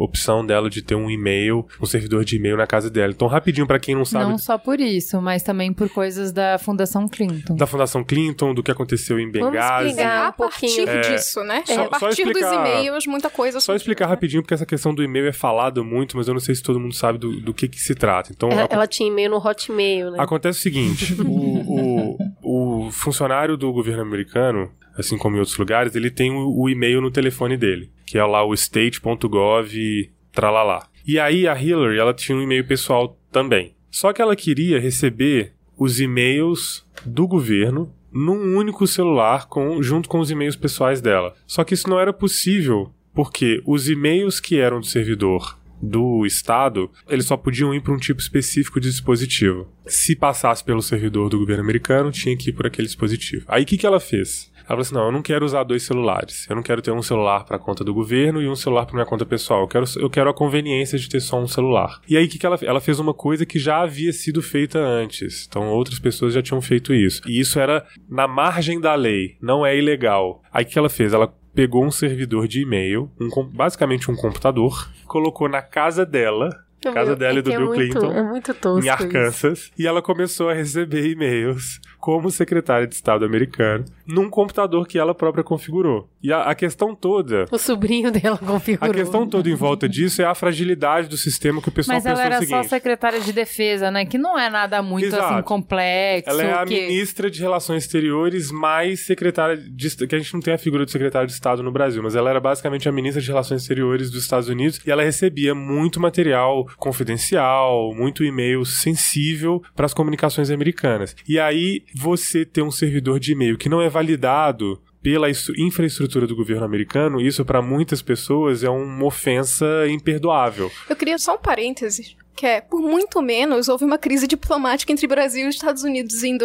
opção dela de ter um e-mail, um servidor de e-mail na casa dela. Então rapidinho para quem não sabe Não só por isso, mas também por coisas da Fundação Clinton. da Fundação Clinton, do que aconteceu em Vamos Benghazi. explicar. a um pouquinho. partir É, disso, né? só- a partir só dos explicar- e-mails, muita coisa Só explicar rapidinho, porque essa questão do e-mail é falado muito, mas eu não sei se todo mundo sabe do, do que, que se trata. Então, Ela, a- ela tinha e-mail no Hotmail, né? Acontece o seguinte: o, o, o funcionário do governo americano, assim como em outros lugares, ele tem o, e-mail no telefone dele, que é lá o state.gov tralalá. E aí a Hillary, ela tinha um e-mail pessoal também. Só que ela queria receber os e-mails do governo num único celular com, junto com os e-mails pessoais dela. Só que isso não era possível porque os e-mails que eram do servidor do Estado, eles só podiam ir para um tipo específico de dispositivo. Se passasse pelo servidor do governo americano, tinha que ir por aquele dispositivo. Aí o que, que ela fez? Ela falou assim: não, eu não quero usar dois celulares. Eu não quero ter um celular para a conta do governo e um celular para minha conta pessoal. Eu quero, eu quero a conveniência de ter só um celular. E aí o que, que ela fez? Ela fez uma coisa que já havia sido feita antes. Então outras pessoas já tinham feito isso. E isso era na margem da lei, não é ilegal. Aí o que ela fez? Ela pegou um servidor de e-mail, um basicamente um computador, colocou na casa dela, casa Meu, dela e é do que é Bill muito- Clinton, É muito tosco em isso. Arkansas, e ela começou a receber e-mails como secretária de Estado americano num computador que ela própria configurou. E a, a questão toda. O sobrinho dela A configurou. questão toda em volta disso é a fragilidade do sistema que o pessoal Mas ela pensou era o seguinte. só secretária de defesa, né? Que não é nada muito Exato. assim complexo. Ela é a que... ministra de Relações Exteriores mais secretária de que a gente não tem a figura de secretário de Estado no Brasil, mas ela era basicamente a ministra de Relações Exteriores dos Estados Unidos e ela recebia muito material confidencial, muito e-mail sensível para as comunicações americanas. E aí você ter um servidor de e-mail que não é validado pela infraestrutura do governo americano, isso para muitas pessoas é uma ofensa imperdoável. Eu queria só um parênteses. que é, por muito menos, houve uma crise diplomática entre Brasil e Estados Unidos em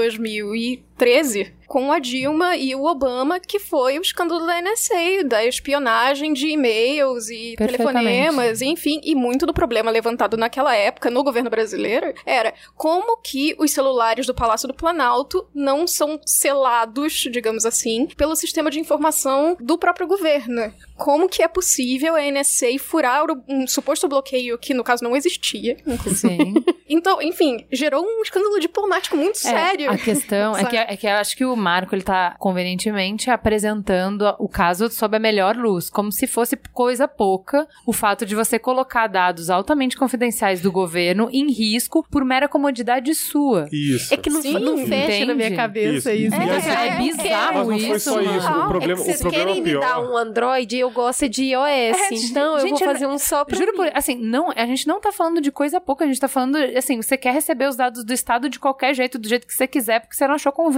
2013 com a Dilma e o Obama, que foi o escândalo da NSA, da espionagem de e-mails e telefonemas, enfim, e muito do problema levantado naquela época no governo brasileiro era como que os celulares do Palácio do Planalto não são selados, digamos assim, pelo sistema de informação do próprio governo. Como que é possível a NSA furar um suposto bloqueio que, no caso, não existia. Sim. então, enfim, gerou um escândalo diplomático muito É, sério. A questão é que, é que eu acho que o Marco ele tá convenientemente apresentando o caso sob a melhor luz, como se fosse coisa pouca o fato de você colocar dados altamente confidenciais do governo em risco por mera comodidade sua. Isso. É que não, Sim, não fecha na minha entende? cabeça Isso. isso. É, assim- é bizarro Mas não foi isso, só mano. isso. O problema, é que vocês o problema querem me pior. dar um Android e eu gosto de iOS. então eu gente, vou fazer um só pra Juro mim. por, assim, não, a gente não tá falando de coisa pouca, a gente tá falando, assim, você quer receber os dados do estado de qualquer jeito, do jeito que você quiser, porque você não achou conveniente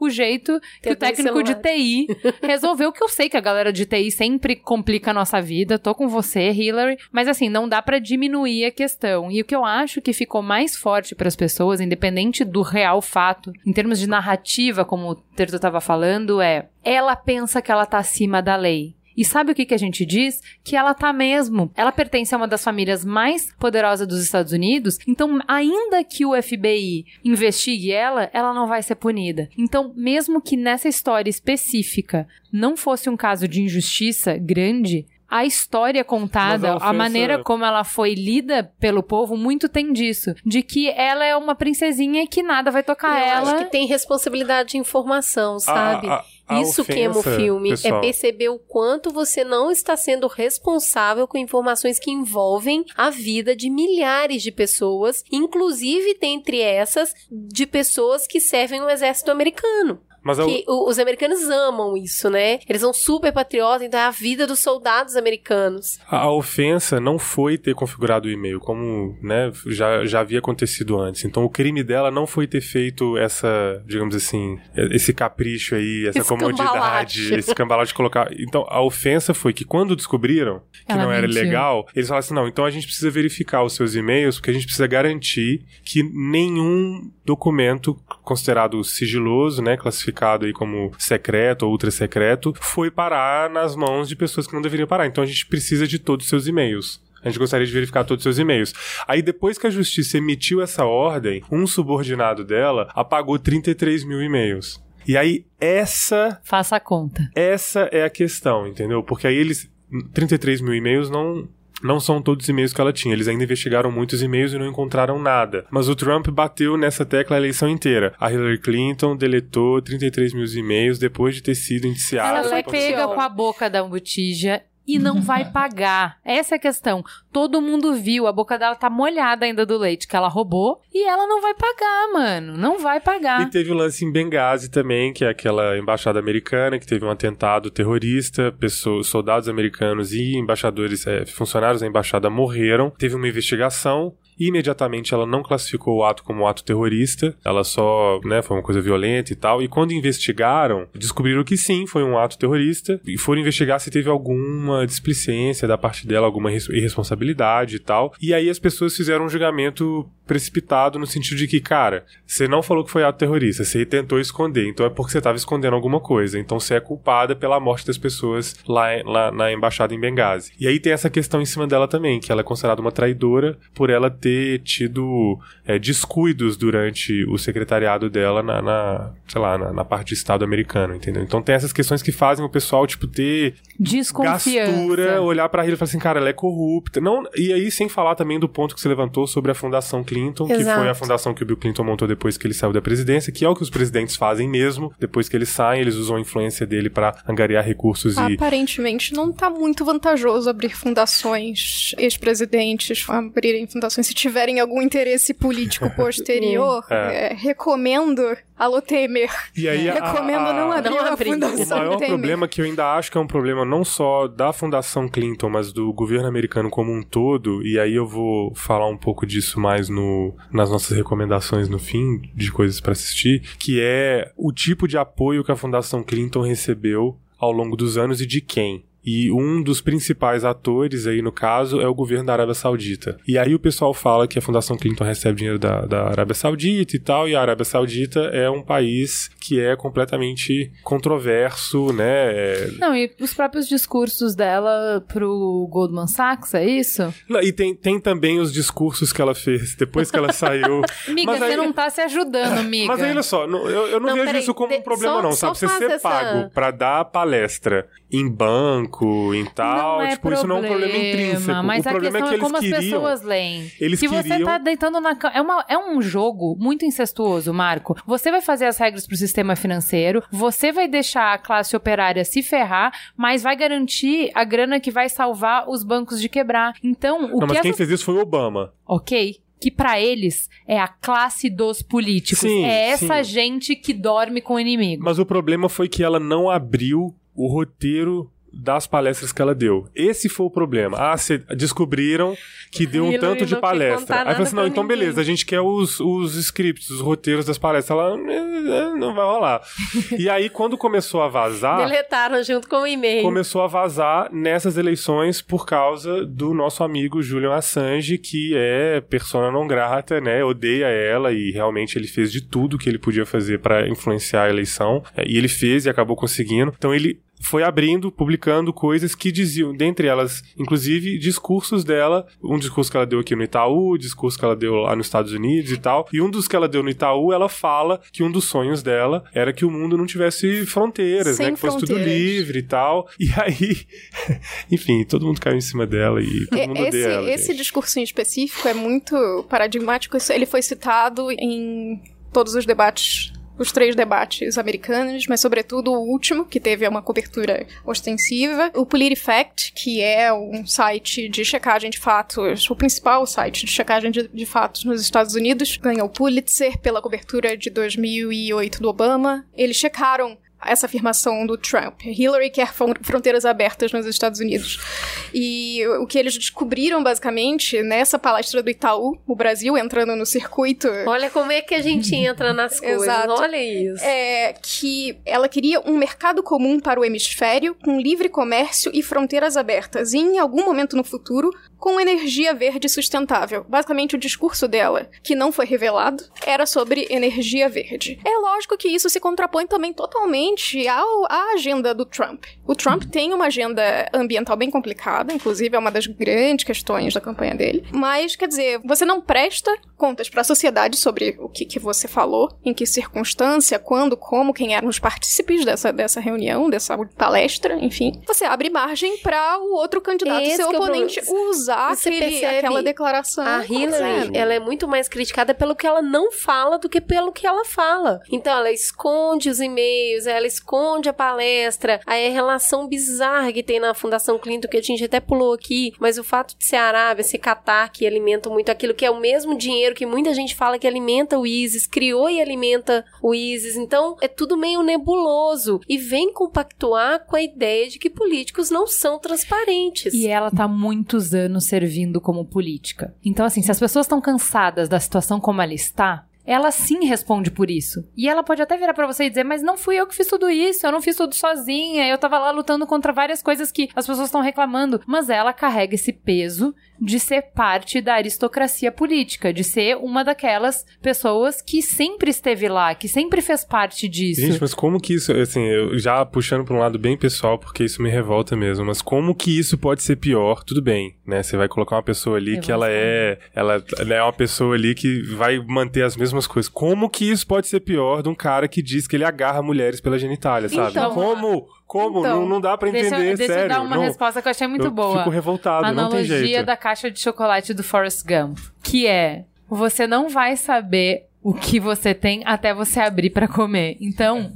o jeito que o técnico de TI resolveu, que eu sei que a galera de TI sempre complica a nossa vida, tô com você, Hillary, mas assim, não dá pra diminuir a questão. E o que eu acho que ficou mais forte para as pessoas, independente do real fato, em termos de narrativa, como o Terto tava falando, é ela pensa que ela tá acima da lei. E sabe o que, que a gente diz? Que ela tá mesmo. Ela pertence a uma das famílias mais poderosas dos Estados Unidos. Então, ainda que o FBI investigue ela, ela não vai ser punida. Então, mesmo que nessa história específica não fosse um caso de injustiça grande, a história contada, a a, ofensa- maneira como ela foi lida pelo povo, muito tem disso. De que ela é uma princesinha e que nada vai tocar Eu ela. acho que tem responsabilidade de informação, sabe? A- a- a Isso queima o ofensa, filme. pessoal, É perceber o quanto você não está sendo responsável com informações que envolvem a vida de milhares de pessoas, inclusive dentre essas de pessoas que servem o exército americano. Mas a- Que os americanos amam isso, né? Eles são super patriotas, então é a vida dos soldados americanos. A, ofensa não foi ter configurado o e-mail, como né, já, já havia acontecido antes. Então o crime dela não foi ter feito essa, digamos assim, esse capricho aí, essa comodidade, esse cambalacho de colocar. Então a ofensa foi que quando descobriram que Ela não era mentiu. legal, eles falaram assim: não, então a gente precisa verificar os seus e-mails, porque a gente precisa garantir que nenhum documento considerado sigiloso, né, classificado aí como secreto ou ultra secreto, foi parar nas mãos de pessoas que não deveriam parar. Então a gente precisa de todos os seus e-mails. A gente gostaria de verificar todos os seus e-mails. Aí, depois que a justiça emitiu essa ordem, um subordinado dela apagou 33 mil e-mails. E aí, essa Faça a conta. essa é a questão, entendeu? Porque aí eles. 33 mil e-mails não. Não são todos os e-mails que ela tinha. Eles ainda investigaram muitos e-mails e não encontraram nada. Mas o Trump bateu nessa tecla a eleição inteira. A Hillary Clinton deletou 33 mil e-mails depois de ter sido indiciada. Ela foi pega com a boca da botija e não vai pagar. Essa é a questão. Todo mundo viu, a boca dela tá molhada ainda do leite que ela roubou e ela não vai pagar, mano. Não vai E pagar. teve o lance em Benghazi também, que é aquela embaixada americana que teve um atentado terrorista, pessoas, soldados americanos e embaixadores, é, funcionários da embaixada morreram. Teve uma investigação. Imediatamente ela não classificou o ato como ato terrorista, ela só, né, foi uma coisa violenta e tal. E quando investigaram, descobriram que sim, foi um ato terrorista. E foram investigar se teve alguma displicência da parte dela, alguma irres- irresponsabilidade e tal. E aí as pessoas fizeram um julgamento precipitado no sentido de que, cara, você não falou que foi ato terrorista, você tentou esconder, então é porque você estava escondendo alguma coisa. Então você é culpada pela morte das pessoas lá, lá na embaixada em Benghazi. E aí tem essa questão em cima dela também, que ela é considerada uma traidora por ela ter tido é, descuidos durante o secretariado dela na, na, sei lá, na, na parte de Estado americano, entendeu? Então tem essas questões que fazem o pessoal, tipo, ter gastura, olhar pra Hillary e falar assim, cara, ela é corrupta. Não, e aí, sem falar também do ponto que você levantou sobre a Fundação Clinton, que Exato. foi a fundação que o Bill Clinton montou depois que ele saiu da presidência, que é o que os presidentes fazem mesmo. Depois que eles saem, eles usam a influência dele pra angariar recursos e. Aparentemente não tá muito vantajoso abrir fundações, ex-presidentes abrirem fundações se tiverem algum interesse político posterior. É. É, recomendo Alô Temer. E aí, a- Recomendo não a- abrir Não uma abrir. O fundação maior Temer. problema que eu ainda acho que é um problema não só da Fundação Clinton, mas do governo americano como um todo, e aí eu vou falar um pouco disso mais no, nas nossas recomendações no fim, de coisas pra assistir, que é o tipo de apoio que a Fundação Clinton recebeu ao longo dos anos e de quem. E um dos principais atores aí no caso é o governo da Arábia Saudita. E aí o pessoal fala que a Fundação Clinton recebe dinheiro da, da Arábia Saudita e tal, e a Arábia Saudita é um país que é completamente controverso, né? Não, e os próprios discursos dela pro Goldman Sachs, é isso? E tem, tem também os discursos que ela fez depois que ela saiu. Miga, Mas você aí- não tá se ajudando, amiga. Mas aí, olha só, não- eu, eu não, Não, vejo peraí, isso como um problema, só- não, sabe? Você ser essa- pago pra dar palestra em banco, em tal, não é tipo, isso não é um problema intrínseco. Mas o a problema questão é que é como eles as queriam. pessoas leem. Eles Se você queriam- tá deitando na cama. É, uma- é um jogo muito incestuoso, Marco. Você vai fazer as regras pro sistema financeiro, você vai deixar a classe operária se ferrar, mas vai garantir a grana que vai salvar os bancos de quebrar. Então, o Não, que mas quem essa... fez isso foi o Obama. Ok? Que pra eles é a classe dos políticos. Sim, é essa sim. gente que dorme com o inimigo. Mas o problema foi que ela não abriu o roteiro das palestras que ela deu. Esse foi o problema. Ah, cê- descobriram que deu um tanto de palestra. Aí falou assim, não, então ninguém. beleza, a gente quer os, os scripts, os roteiros das palestras. Ela, "Eh, eh, não vai rolar. e aí, quando começou a vazar... Deletaram junto com o e-mail. começou a vazar nessas eleições por causa do nosso amigo Julian Assange, que é persona não grata, né? Odeia ela e realmente ele fez de tudo que ele podia fazer para influenciar a eleição. É, E ele fez e acabou conseguindo. Então ele foi abrindo, publicando coisas que diziam, dentre elas, inclusive, discursos dela, um discurso que ela deu aqui no Itaú, discurso que ela deu lá nos Estados Unidos e tal, e um dos que ela deu no Itaú, ela fala que um dos sonhos dela era que o mundo não tivesse fronteiras, Sem né, que fosse tudo fronteiras. livre e tal, e aí, enfim, todo mundo caiu em cima dela e todo mundo odeia Esse, ela. esse gente. discurso em específico é muito paradigmático. Ele foi citado em todos os debates, os três debates americanos, mas sobretudo o último, que teve uma cobertura ostensiva. O PolitiFact, que é um site de checagem de fatos, o principal site de checagem de, de fatos nos Estados Unidos, ganhou o Pulitzer pela cobertura de 2008 do Obama. Eles checaram essa afirmação do Trump. Hillary quer fron- fronteiras abertas nos Estados Unidos. E o que eles descobriram, basicamente, nessa palestra do Itaú, o Brasil entrando no circuito, Olha como é que a gente entra nas coisas. Exato. Olha isso. é que ela queria um mercado comum para o hemisfério, com livre comércio e fronteiras abertas, e em algum momento no futuro, com energia verde sustentável. Basicamente, o discurso dela, que não foi revelado, era sobre energia verde. É lógico que isso se contrapõe também totalmente ao, à agenda do Trump. O Trump tem uma agenda ambiental bem complicada, inclusive é uma das grandes questões da campanha dele. Mas, quer dizer, você não presta contas para a sociedade sobre o que, que você falou, em que circunstância, quando, como, quem eram os partícipes dessa, dessa reunião, dessa palestra, enfim. Você abre margem para o outro candidato, Esse seu é oponente, problema. usar aquele, aquela declaração. A Hillary, ela é muito mais criticada pelo que ela não fala do que pelo que ela fala. Então, ela esconde os e-mails, ela esconde a palestra, aí a relação bizarra que tem na Fundação Clinton, que a gente até pulou aqui, mas o fato de ser Arábia, ser Catar, que alimentam muito aquilo, que é o mesmo dinheiro que muita gente fala que alimenta o ISIS, criou e alimenta o ISIS. Então, é tudo meio nebuloso e vem compactuar com a ideia de que políticos não são transparentes. E ela tá há muitos anos servindo como política. Então, assim, se as pessoas estão cansadas da situação como ela está, ela sim responde por isso. E ela pode até virar pra você e dizer, mas não fui eu que fiz tudo isso, eu não fiz tudo sozinha, eu tava lá lutando contra várias coisas que as pessoas estão reclamando. Mas ela carrega esse peso de ser parte da aristocracia política, de ser uma daquelas pessoas que sempre esteve lá, que sempre fez parte disso. Gente, mas como que isso, assim, eu já puxando pra um lado bem pessoal, porque isso me revolta mesmo, mas como que isso pode ser pior? Tudo bem, né? Você vai colocar uma pessoa ali Eu que ela é, ela, ela é uma pessoa ali que vai manter as mesmas coisas. Como que isso pode ser pior de um cara que diz que ele agarra mulheres pela genitália, sabe? Então, como? Como? então, não, não dá pra Deixa, entender, eu- deixa sério. eu dar uma não, resposta que eu achei muito eu boa. fico revoltado, não tem Analogia jeito. da caixa de chocolate do Forrest Gump, que é você não vai saber o que você tem até você abrir pra comer. Então,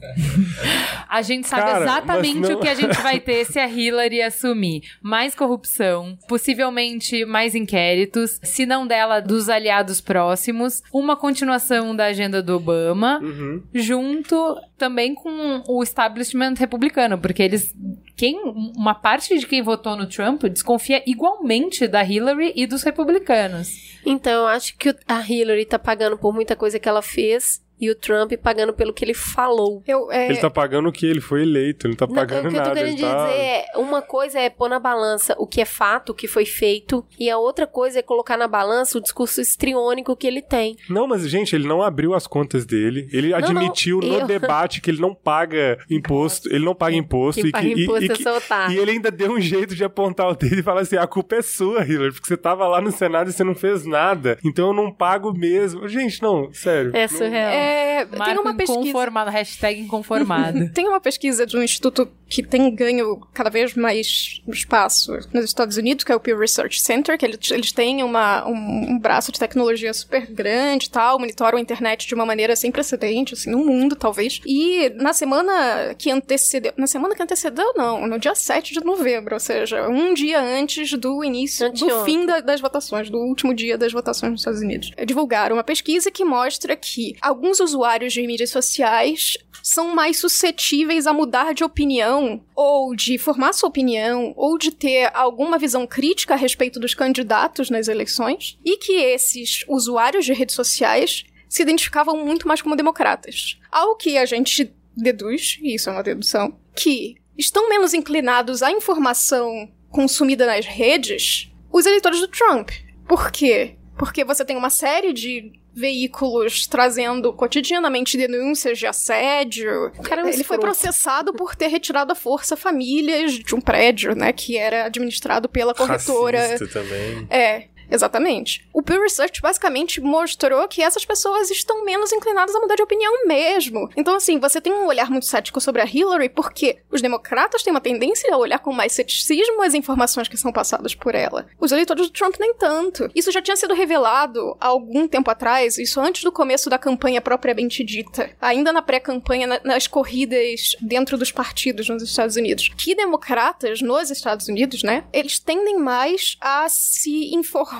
a gente sabe Cara, exatamente não- o que a gente vai ter se a Hillary assumir. Mais corrupção, possivelmente mais inquéritos, se não dela, dos aliados próximos, uma continuação da agenda do Obama, Uhum. junto também com o establishment republicano, porque eles quem uma parte de quem votou no Trump desconfia igualmente da Hillary e dos republicanos. Então, eu acho que a Hillary tá pagando por muita coisa que ela fez e o Trump pagando pelo que ele falou. Eu, é, Ele tá pagando o que ele foi eleito, ele não tá Não, pagando o que eu tô nada. querendo ele tá... dizer é, uma coisa é pôr na balança o que é fato, o que foi feito, e a outra coisa é colocar na balança o discurso estriônico que ele tem. Não, mas, gente, ele não abriu as contas dele. Ele não, admitiu no eu- debate que ele não paga imposto. Ele não paga imposto. Quem e, paga que, e- imposto e é que- otário. e ele ainda deu um jeito de apontar o dedo e falar assim: a culpa é sua, Hillary, porque você tava lá no Senado e você não fez nada. Então eu não pago mesmo. Gente, não, sério. É não- surreal. é, tem Marco uma pesquisa. inconformado, hashtag inconformado. Tem uma pesquisa de um instituto que tem ganho cada vez mais espaço nos Estados Unidos, que é o Pew Research Center, que eles, eles têm uma, um, um braço de tecnologia super grande e tal, monitoram a internet de uma maneira sem precedente, assim, no mundo, talvez. E na semana que antecedeu... Na semana que antecedeu, não. No dia 7 de novembro, ou seja, um dia antes do início, do fim da- das votações, do último dia das votações nos Estados Unidos. Divulgaram uma pesquisa que mostra que alguns usuários de mídias sociais são mais suscetíveis a mudar de opinião, ou de formar sua opinião, ou de ter alguma visão crítica a respeito dos candidatos nas eleições, e que esses usuários de redes sociais se identificavam muito mais como democratas. Ao que a gente deduz, e isso é uma dedução, que estão menos inclinados à informação consumida nas redes os eleitores do Trump. Por quê? Porque você tem uma série de veículos trazendo cotidianamente denúncias de assédio. cara é um Ele foi processado por ter retirado à força famílias de um prédio, né, que era administrado pela corretora. Racista também. É, exatamente. O Pew Research basicamente mostrou que essas pessoas estão menos inclinadas a mudar de opinião mesmo. Então, assim, você tem um olhar muito cético sobre a Hillary porque os democratas têm uma tendência a olhar com mais ceticismo as informações que são passadas por ela. Os eleitores do Trump nem tanto. Isso já tinha sido revelado há algum tempo atrás, isso antes do começo da campanha propriamente dita. Ainda na pré-campanha, na- nas corridas dentro dos partidos nos Estados Unidos. Que democratas nos Estados Unidos, né, eles tendem mais a se informar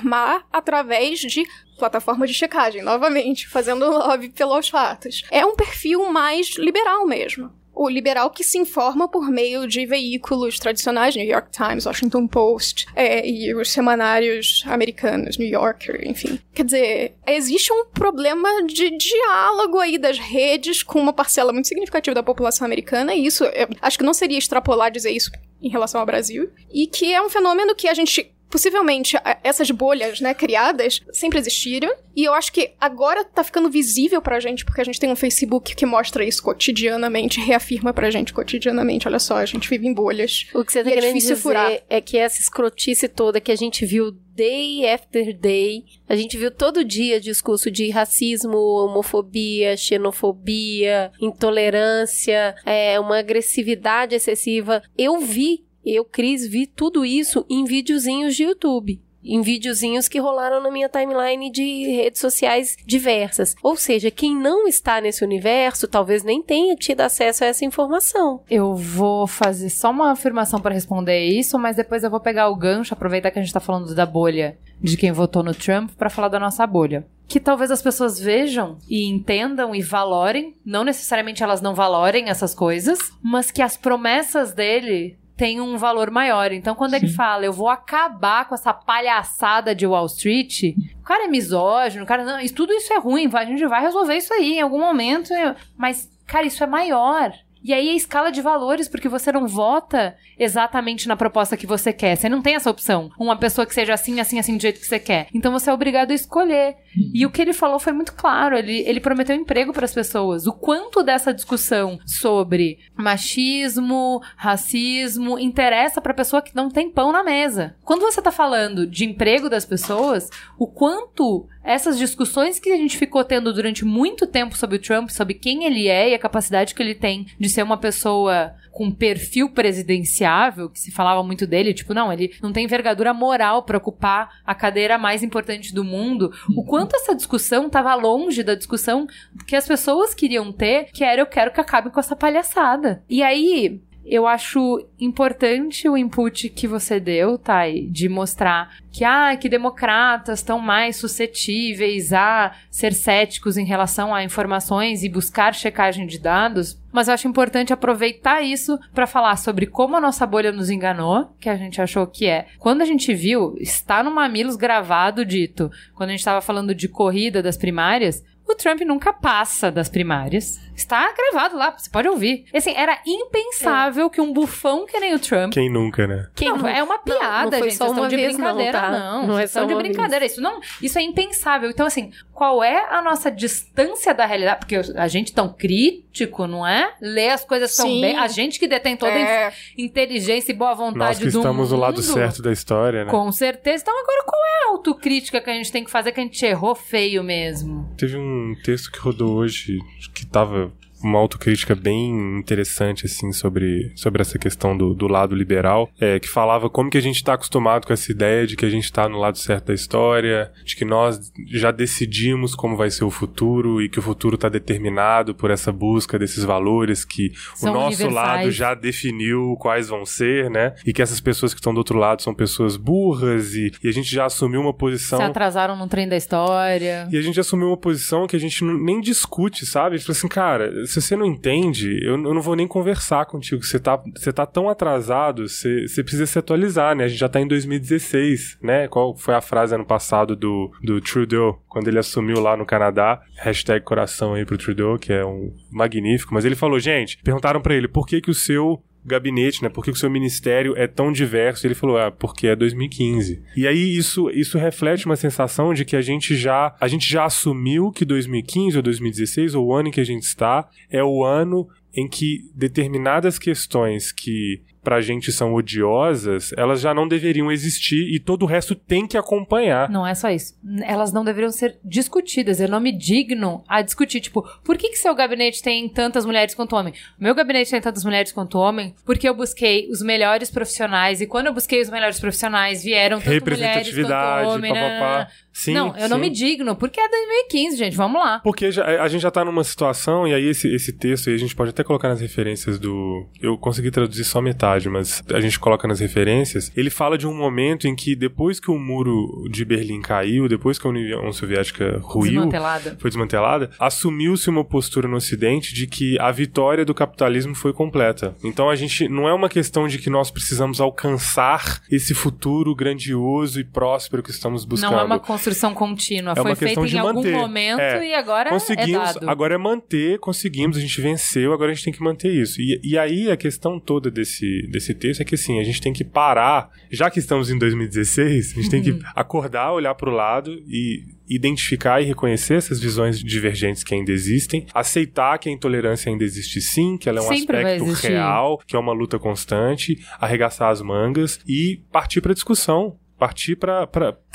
através de plataformas de checagem, novamente, fazendo lobby pelos fatos. É um perfil mais liberal mesmo. O liberal que se informa por meio de veículos tradicionais, New York Times, Washington Post, é, e os semanários americanos, New Yorker, enfim. Quer dizer, existe um problema de diálogo aí das redes com uma parcela muito significativa da população americana, e isso, acho que não seria extrapolar dizer isso em relação ao Brasil, e que é um fenômeno que a gente possivelmente essas bolhas, né, criadas, sempre existiram. E eu acho que agora tá ficando visível pra gente, porque a gente tem um Facebook que mostra isso cotidianamente, reafirma pra gente cotidianamente. Olha só, a gente vive em bolhas. O que você tá é querendo dizer furar. é que essa escrotice toda que a gente viu day after day, a gente viu todo dia discurso de racismo, homofobia, xenofobia, intolerância, é, uma agressividade excessiva. Eu vi, eu, Cris, vi tudo isso em videozinhos de YouTube. Em videozinhos que rolaram na minha timeline de redes sociais diversas. Ou seja, quem não está nesse universo talvez nem tenha tido acesso a essa informação. Eu vou fazer só uma afirmação para responder isso, mas depois eu vou pegar o gancho, aproveitar que a gente tá falando da bolha de quem votou no Trump para falar da nossa bolha. Que talvez as pessoas vejam e entendam e valorem, não necessariamente elas não valorem essas coisas, mas que as promessas dele têm um valor maior. Então, quando ele Sim. fala, eu vou acabar com essa palhaçada de Wall Street, o cara é misógino, o cara não, isso- tudo isso é ruim, a gente vai resolver isso aí em algum momento, mas, cara, isso é maior. E aí a escala de valores, porque você não vota exatamente na proposta que você quer. Você não tem essa opção. Uma pessoa que seja assim, assim, assim, do jeito que você quer. Então você é obrigado a escolher. E o que ele falou foi muito claro. Ele, ele prometeu emprego para as pessoas. O quanto dessa discussão sobre machismo, racismo, interessa para pessoa que não tem pão na mesa. Quando você tá falando de emprego das pessoas, o quanto essas discussões que a gente ficou tendo durante muito tempo sobre o Trump, sobre quem ele é e a capacidade que ele tem de ser uma pessoa com perfil presidenciável, que se falava muito dele, tipo, não, ele não tem envergadura moral para ocupar a cadeira mais importante do mundo. O quanto essa discussão estava longe da discussão que as pessoas queriam ter, que era eu quero que acabe com essa palhaçada. E aí, eu acho importante o input que você deu, Thay, de mostrar que, ah, que democratas estão mais suscetíveis a ser céticos em relação a informações e buscar checagem de dados. Mas eu acho importante aproveitar isso para falar sobre como a nossa bolha nos enganou, que a gente achou que é. Quando a gente viu, está no Mamilos gravado dito, quando a gente estava falando de corrida das primárias, O Trump nunca passa das primárias. Está gravado lá, você pode ouvir. Assim, era impensável é. que um bufão que nem o Trump. Quem nunca, né? Quem não, é uma piada, não, não gente. Só uma de vez, brincadeira, não. Tá? Não, não é só de brincadeira. Vez. Isso não, isso é impensável. Então, assim, qual é a nossa distância da realidade? Porque a gente tão crítico, não é? Lê as coisas tão Sim. bem. A gente que detém toda é. a inteligência e boa vontade Nós que do estamos mundo, do lado certo da história, né? Com certeza. Então, agora, qual é a autocrítica que a gente tem que fazer que a gente errou feio mesmo? Teve um texto que rodou hoje que tava uma autocrítica bem interessante, assim, sobre, sobre essa questão do, do lado liberal, é, que falava como que a gente está acostumado com essa ideia de que a gente está no lado certo da história, de que nós já decidimos como vai ser o futuro e que o futuro está determinado por essa busca desses valores que São o nosso lado já definiu quais vão ser, né? E que essas pessoas que estão do outro lado são pessoas burras e, e a gente já assumiu uma posição... Se atrasaram no trem da história. E a gente assumiu uma posição que a gente nem discute, sabe? Tipo assim, cara se você não entende, eu, eu não vou nem conversar contigo. Você tá, você tá tão atrasado, você, você precisa se atualizar, né? A gente já tá em 2016, né? Qual foi a frase ano passado do, do Trudeau, quando ele assumiu lá no Canadá? Hashtag coração aí pro Trudeau, que é um magnífico. Mas ele falou, gente, perguntaram para ele por que que o seu gabinete, né? Por que o seu ministério é tão diverso? Ele falou, ah, porque é 2015. E aí isso, isso reflete uma sensação de que a gente já a gente já assumiu que 2015 ou 2016 ou o ano em que a gente está é o ano em que determinadas questões que pra gente são odiosas, elas já não deveriam existir e todo o resto tem que acompanhar. Não é só isso. Elas não deveriam ser discutidas. Eu não me digno a discutir. Tipo, por que, que seu gabinete tem tantas mulheres quanto homem? Meu gabinete tem tantas mulheres quanto homem porque eu busquei os melhores profissionais e quando eu busquei os melhores profissionais vieram tanto mulheres quanto homem. Né? Sim, não, eu sim. não me digno, porque é 2015, gente, vamos lá. Porque já, a gente já tá numa situação, e aí esse, esse texto aí a gente pode até colocar nas referências do. Eu consegui traduzir só metade, mas a gente coloca nas referências. Ele fala de um momento em que depois que o muro de Berlim caiu, depois que a União Soviética ruiu, Desmantelada. foi desmantelada, assumiu-se uma postura no Ocidente de que a vitória do capitalismo foi completa. Então a gente não é uma questão de que nós precisamos alcançar esse futuro grandioso e próspero que estamos buscando. Não é uma construção contínua. É foi feita em algum manter. momento É. e agora conseguimos, é agora é manter, conseguimos, a gente venceu, agora a gente tem que manter isso. E, e aí a questão toda desse, desse texto é que assim, a gente tem que parar, já que estamos em 2016, a gente tem Uhum. que acordar, olhar para o lado e identificar e reconhecer essas visões divergentes que ainda existem, aceitar que a intolerância ainda existe sim, que ela é um Sempre aspecto real, que é uma luta constante, arregaçar as mangas e partir para discussão. Partir para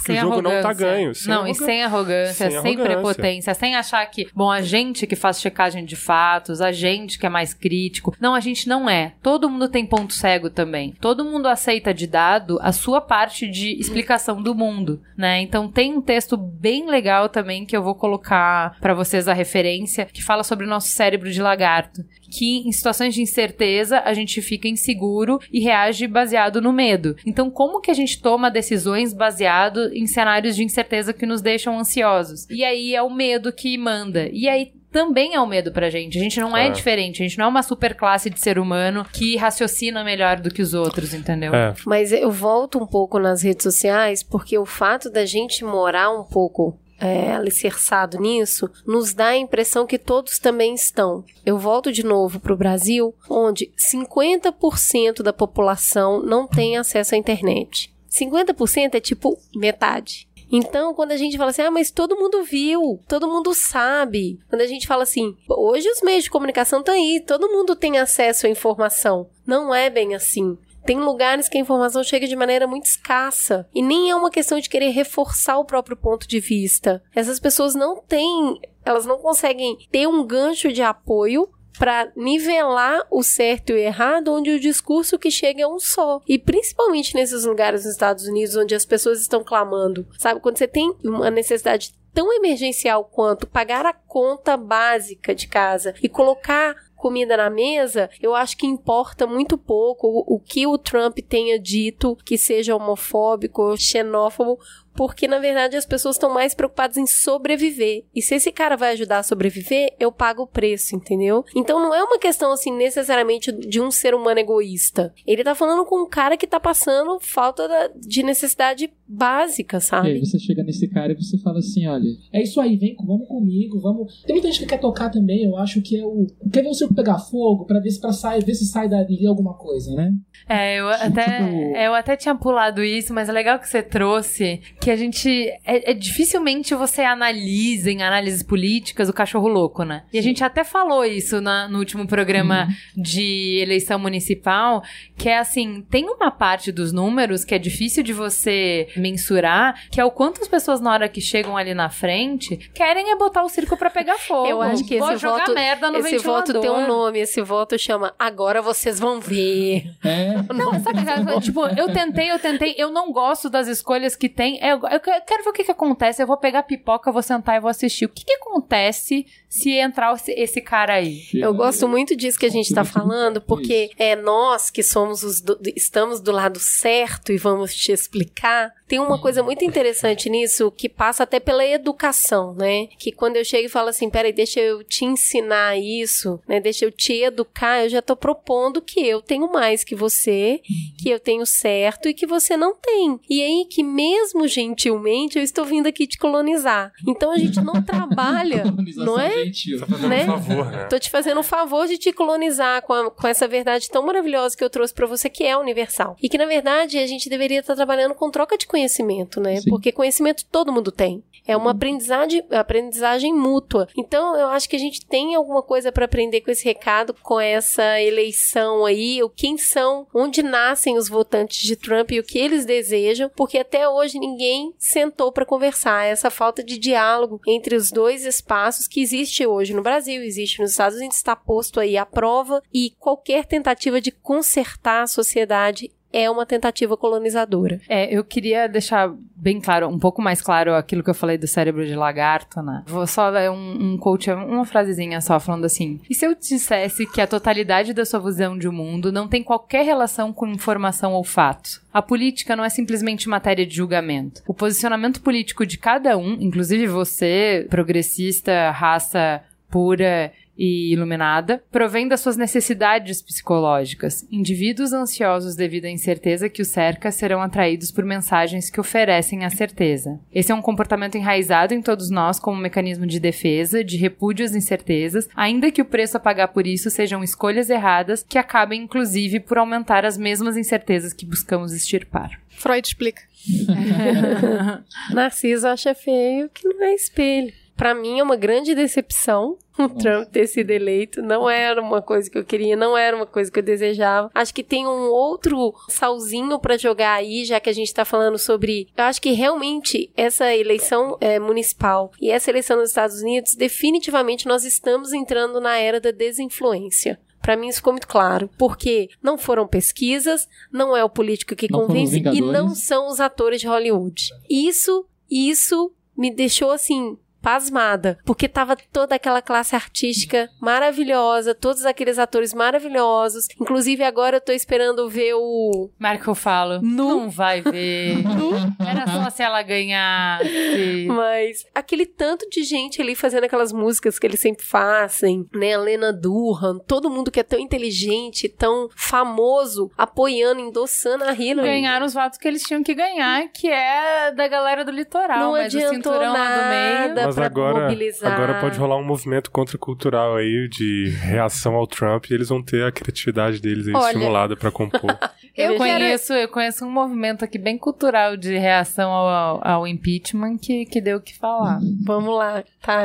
porque Sem o jogo não tá ganho. Sem não, e arrogância. sem arrogância, Sem sem, prepotência, sem achar que, bom, a gente que faz checagem de fatos, a gente que é mais crítico. Não, a gente não é. Todo mundo tem ponto cego também. Todo mundo aceita de dado a sua parte de explicação do mundo, né? Então tem um texto bem legal também que eu vou colocar pra vocês a referência, que fala sobre o nosso cérebro de lagarto, que em situações de incerteza a gente fica inseguro e reage baseado no medo. Então, como que a gente toma decisões baseado em cenários de incerteza que nos deixam ansiosos? E aí é o medo que manda. E aí também é o medo pra gente. A gente não é, É. diferente. A gente não é uma super classe de ser humano que raciocina melhor do que os outros, entendeu? É, Mas eu volto um pouco nas redes sociais, porque o fato da gente morar um pouco é, alicerçado nisso, nos dá a impressão que todos também estão. Eu volto de novo para o Brasil, onde 50% da população não tem acesso à internet. 50% é tipo metade. Então, quando a gente fala assim, ah, mas todo mundo viu, todo mundo sabe. Quando a gente fala assim, hoje os meios de comunicação estão aí, todo mundo tem acesso à informação. Não é bem assim. Tem lugares que a informação chega de maneira muito escassa. E nem é uma questão de querer reforçar o próprio ponto de vista. Essas pessoas não têm, elas não conseguem ter um gancho de apoio para nivelar o certo e o errado, onde o discurso que chega é um só. E principalmente nesses lugares nos Estados Unidos, onde as pessoas estão clamando. Sabe, quando você tem uma necessidade tão emergencial quanto pagar a conta básica de casa e colocar comida na mesa, eu acho que importa muito pouco o, o que o Trump tenha dito que seja homofóbico xenófobo, porque na verdade as pessoas estão mais preocupadas em sobreviver. E se esse cara vai ajudar a sobreviver, eu pago o preço, entendeu? Então não é uma questão assim necessariamente de um ser humano egoísta. Ele tá falando com um cara que tá passando falta da- de necessidade básica, E aí sabe? você chega nesse cara e você fala assim, olha, é isso aí, vem, vamos comigo, vamos. Tem muita gente que quer tocar também, eu acho que é o. Quer ver o circo pegar fogo pra ver se pra sair, ver se sai dali alguma coisa, né? É, eu até, eu até tinha pulado isso, mas é legal que você trouxe que a gente. É, é dificilmente você analisa em análises políticas o cachorro louco, né? E a gente até falou isso na- no último programa de eleição municipal, que é assim: tem uma parte dos números que é difícil de você mensurar, que é o quanto as pessoas, na hora que chegam ali na frente, querem é botar o circo pra pegar fogo. Eu acho que Vou esse jogar voto, merda no esse voto tem um nome, esse voto chama Agora vocês vão ver. É. Não, sabe, tipo, eu tentei, eu tentei, eu não gosto das escolhas que tem. Eu, eu que- quero ver o que, que acontece. Eu vou pegar pipoca, vou sentar e vou assistir. O que, que acontece se entrar esse, esse cara aí? Eu gosto muito disso que a gente está falando, porque é nós que somos os do- estamos do lado certo e vamos te explicar. Tem uma coisa muito interessante nisso que passa até pela educação, né? Que quando eu chego e falo assim, peraí, deixa eu te ensinar isso, né? Deixa eu te educar, eu já tô propondo que eu tenho mais que você, que eu tenho certo e que você não tem. E aí que mesmo gentilmente eu estou vindo aqui te colonizar. Então a gente não trabalha, Colonização não é? gentil. Tá fazendo Né? um favor, né? Tô te fazendo um favor de te colonizar com, a- com essa verdade tão maravilhosa que eu trouxe pra você, que é universal. E que, na verdade, a gente deveria estar trabalhando com troca de conhecimento, né? Sim. Porque conhecimento todo mundo tem. É uma aprendizagem, aprendizagem mútua. Então, eu acho que a gente tem alguma coisa pra aprender com esse recado, com essa eleição aí, o quem são, onde nascem os votantes de Trump e o que eles desejam, porque até hoje ninguém sentou pra conversar. Essa falta de diálogo entre os dois espaços que existe hoje no Brasil, existe nos Estados Unidos, está posto aí à prova e qualquer tentativa de consertar a sociedade é uma tentativa colonizadora. É, eu queria deixar bem claro, um pouco mais claro aquilo que eu falei do cérebro de lagarto, né? Vou só dar um, um coach, uma frasezinha só, falando assim: e se eu dissesse que a totalidade da sua visão de mundo não tem qualquer relação com informação ou fato? A política não é simplesmente matéria de julgamento. O posicionamento político de cada um, inclusive você, progressista, raça pura e iluminada, provém das suas necessidades psicológicas. Indivíduos ansiosos devido à incerteza que os cerca serão atraídos por mensagens que oferecem a certeza. Esse é um comportamento enraizado em todos nós como um mecanismo de defesa, de repúdio às incertezas, ainda que o preço a pagar por isso sejam escolhas erradas que acabem inclusive por aumentar as mesmas incertezas que buscamos extirpar. Freud explica. Narciso acha feio que não é espelho. Pra mim é uma grande decepção o Trump ter sido eleito. Não era uma coisa que eu queria, não era uma coisa que eu desejava. Acho que tem um outro salzinho pra jogar aí, já que a gente tá falando sobre. Eu acho que realmente essa eleição é, municipal e essa eleição nos Estados Unidos, definitivamente nós estamos entrando na era da desinfluência. Pra mim isso ficou muito claro, porque não foram pesquisas, não é o político que Não convence e não são os atores de Hollywood. Isso, isso me deixou assim pasmada, porque tava toda aquela classe artística maravilhosa, todos aqueles atores maravilhosos. Inclusive agora eu tô esperando ver o Marco, eu falo, não vai ver. Era só se ela ganhasse. Mas aquele tanto de gente ali fazendo aquelas músicas que eles sempre fazem, né? A Lena Durham, todo mundo que é tão inteligente, tão famoso, apoiando, endossando a Hillary. Ganharam os votos que eles tinham que ganhar, que é da galera do litoral, Não mas o adiantou cinturão lá do meio. Mas agora, mobilizar. agora pode rolar um movimento contracultural aí de reação ao Trump e eles vão ter a criatividade deles aí Olha. estimulada pra compor. Eu, conheço, eu conheço um movimento aqui bem cultural de reação ao, ao impeachment que, que deu o que falar. Vamos lá, tá.